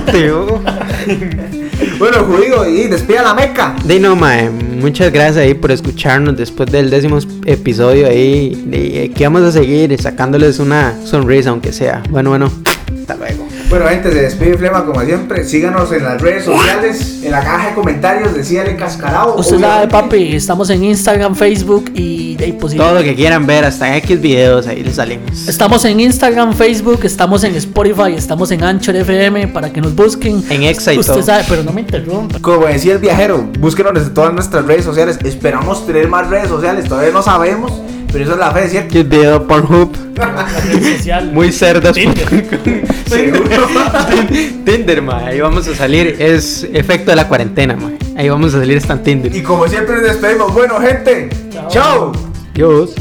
Bueno, judío, y despida la meca. Dino, mae, muchas gracias ahí por escucharnos después del décimo episodio ahí. Y aquí vamos a seguir sacándoles una sonrisa, aunque sea. Bueno, bueno, hasta luego. Bueno, gente, se despide Flema como siempre. Síganos en las redes sociales, en la caja de comentarios, decíale cascarao. Usted sabe, papi, estamos en Instagram, Facebook y de ahí pues, Todo lo que quieran ver, hasta en X videos, ahí les salimos. Estamos en Instagram, Facebook, estamos en Spotify, estamos en Anchor FM para que nos busquen. En Exa y Usted todo. sabe, pero no me interrumpa. Como decía el viajero, búsquenos en todas nuestras redes sociales. Esperamos tener más redes sociales, todavía no sabemos, pero eso es la fe, ¿cierto? X video Pornhub. Especial. Muy cerdas. Tinder. Seguro. Tinder, ma. Ahí vamos a salir. Es efecto de la cuarentena, ma. Ahí vamos a salir está en Tinder. y como siempre nos despedimos. Bueno, gente, Chao. chao. Dios.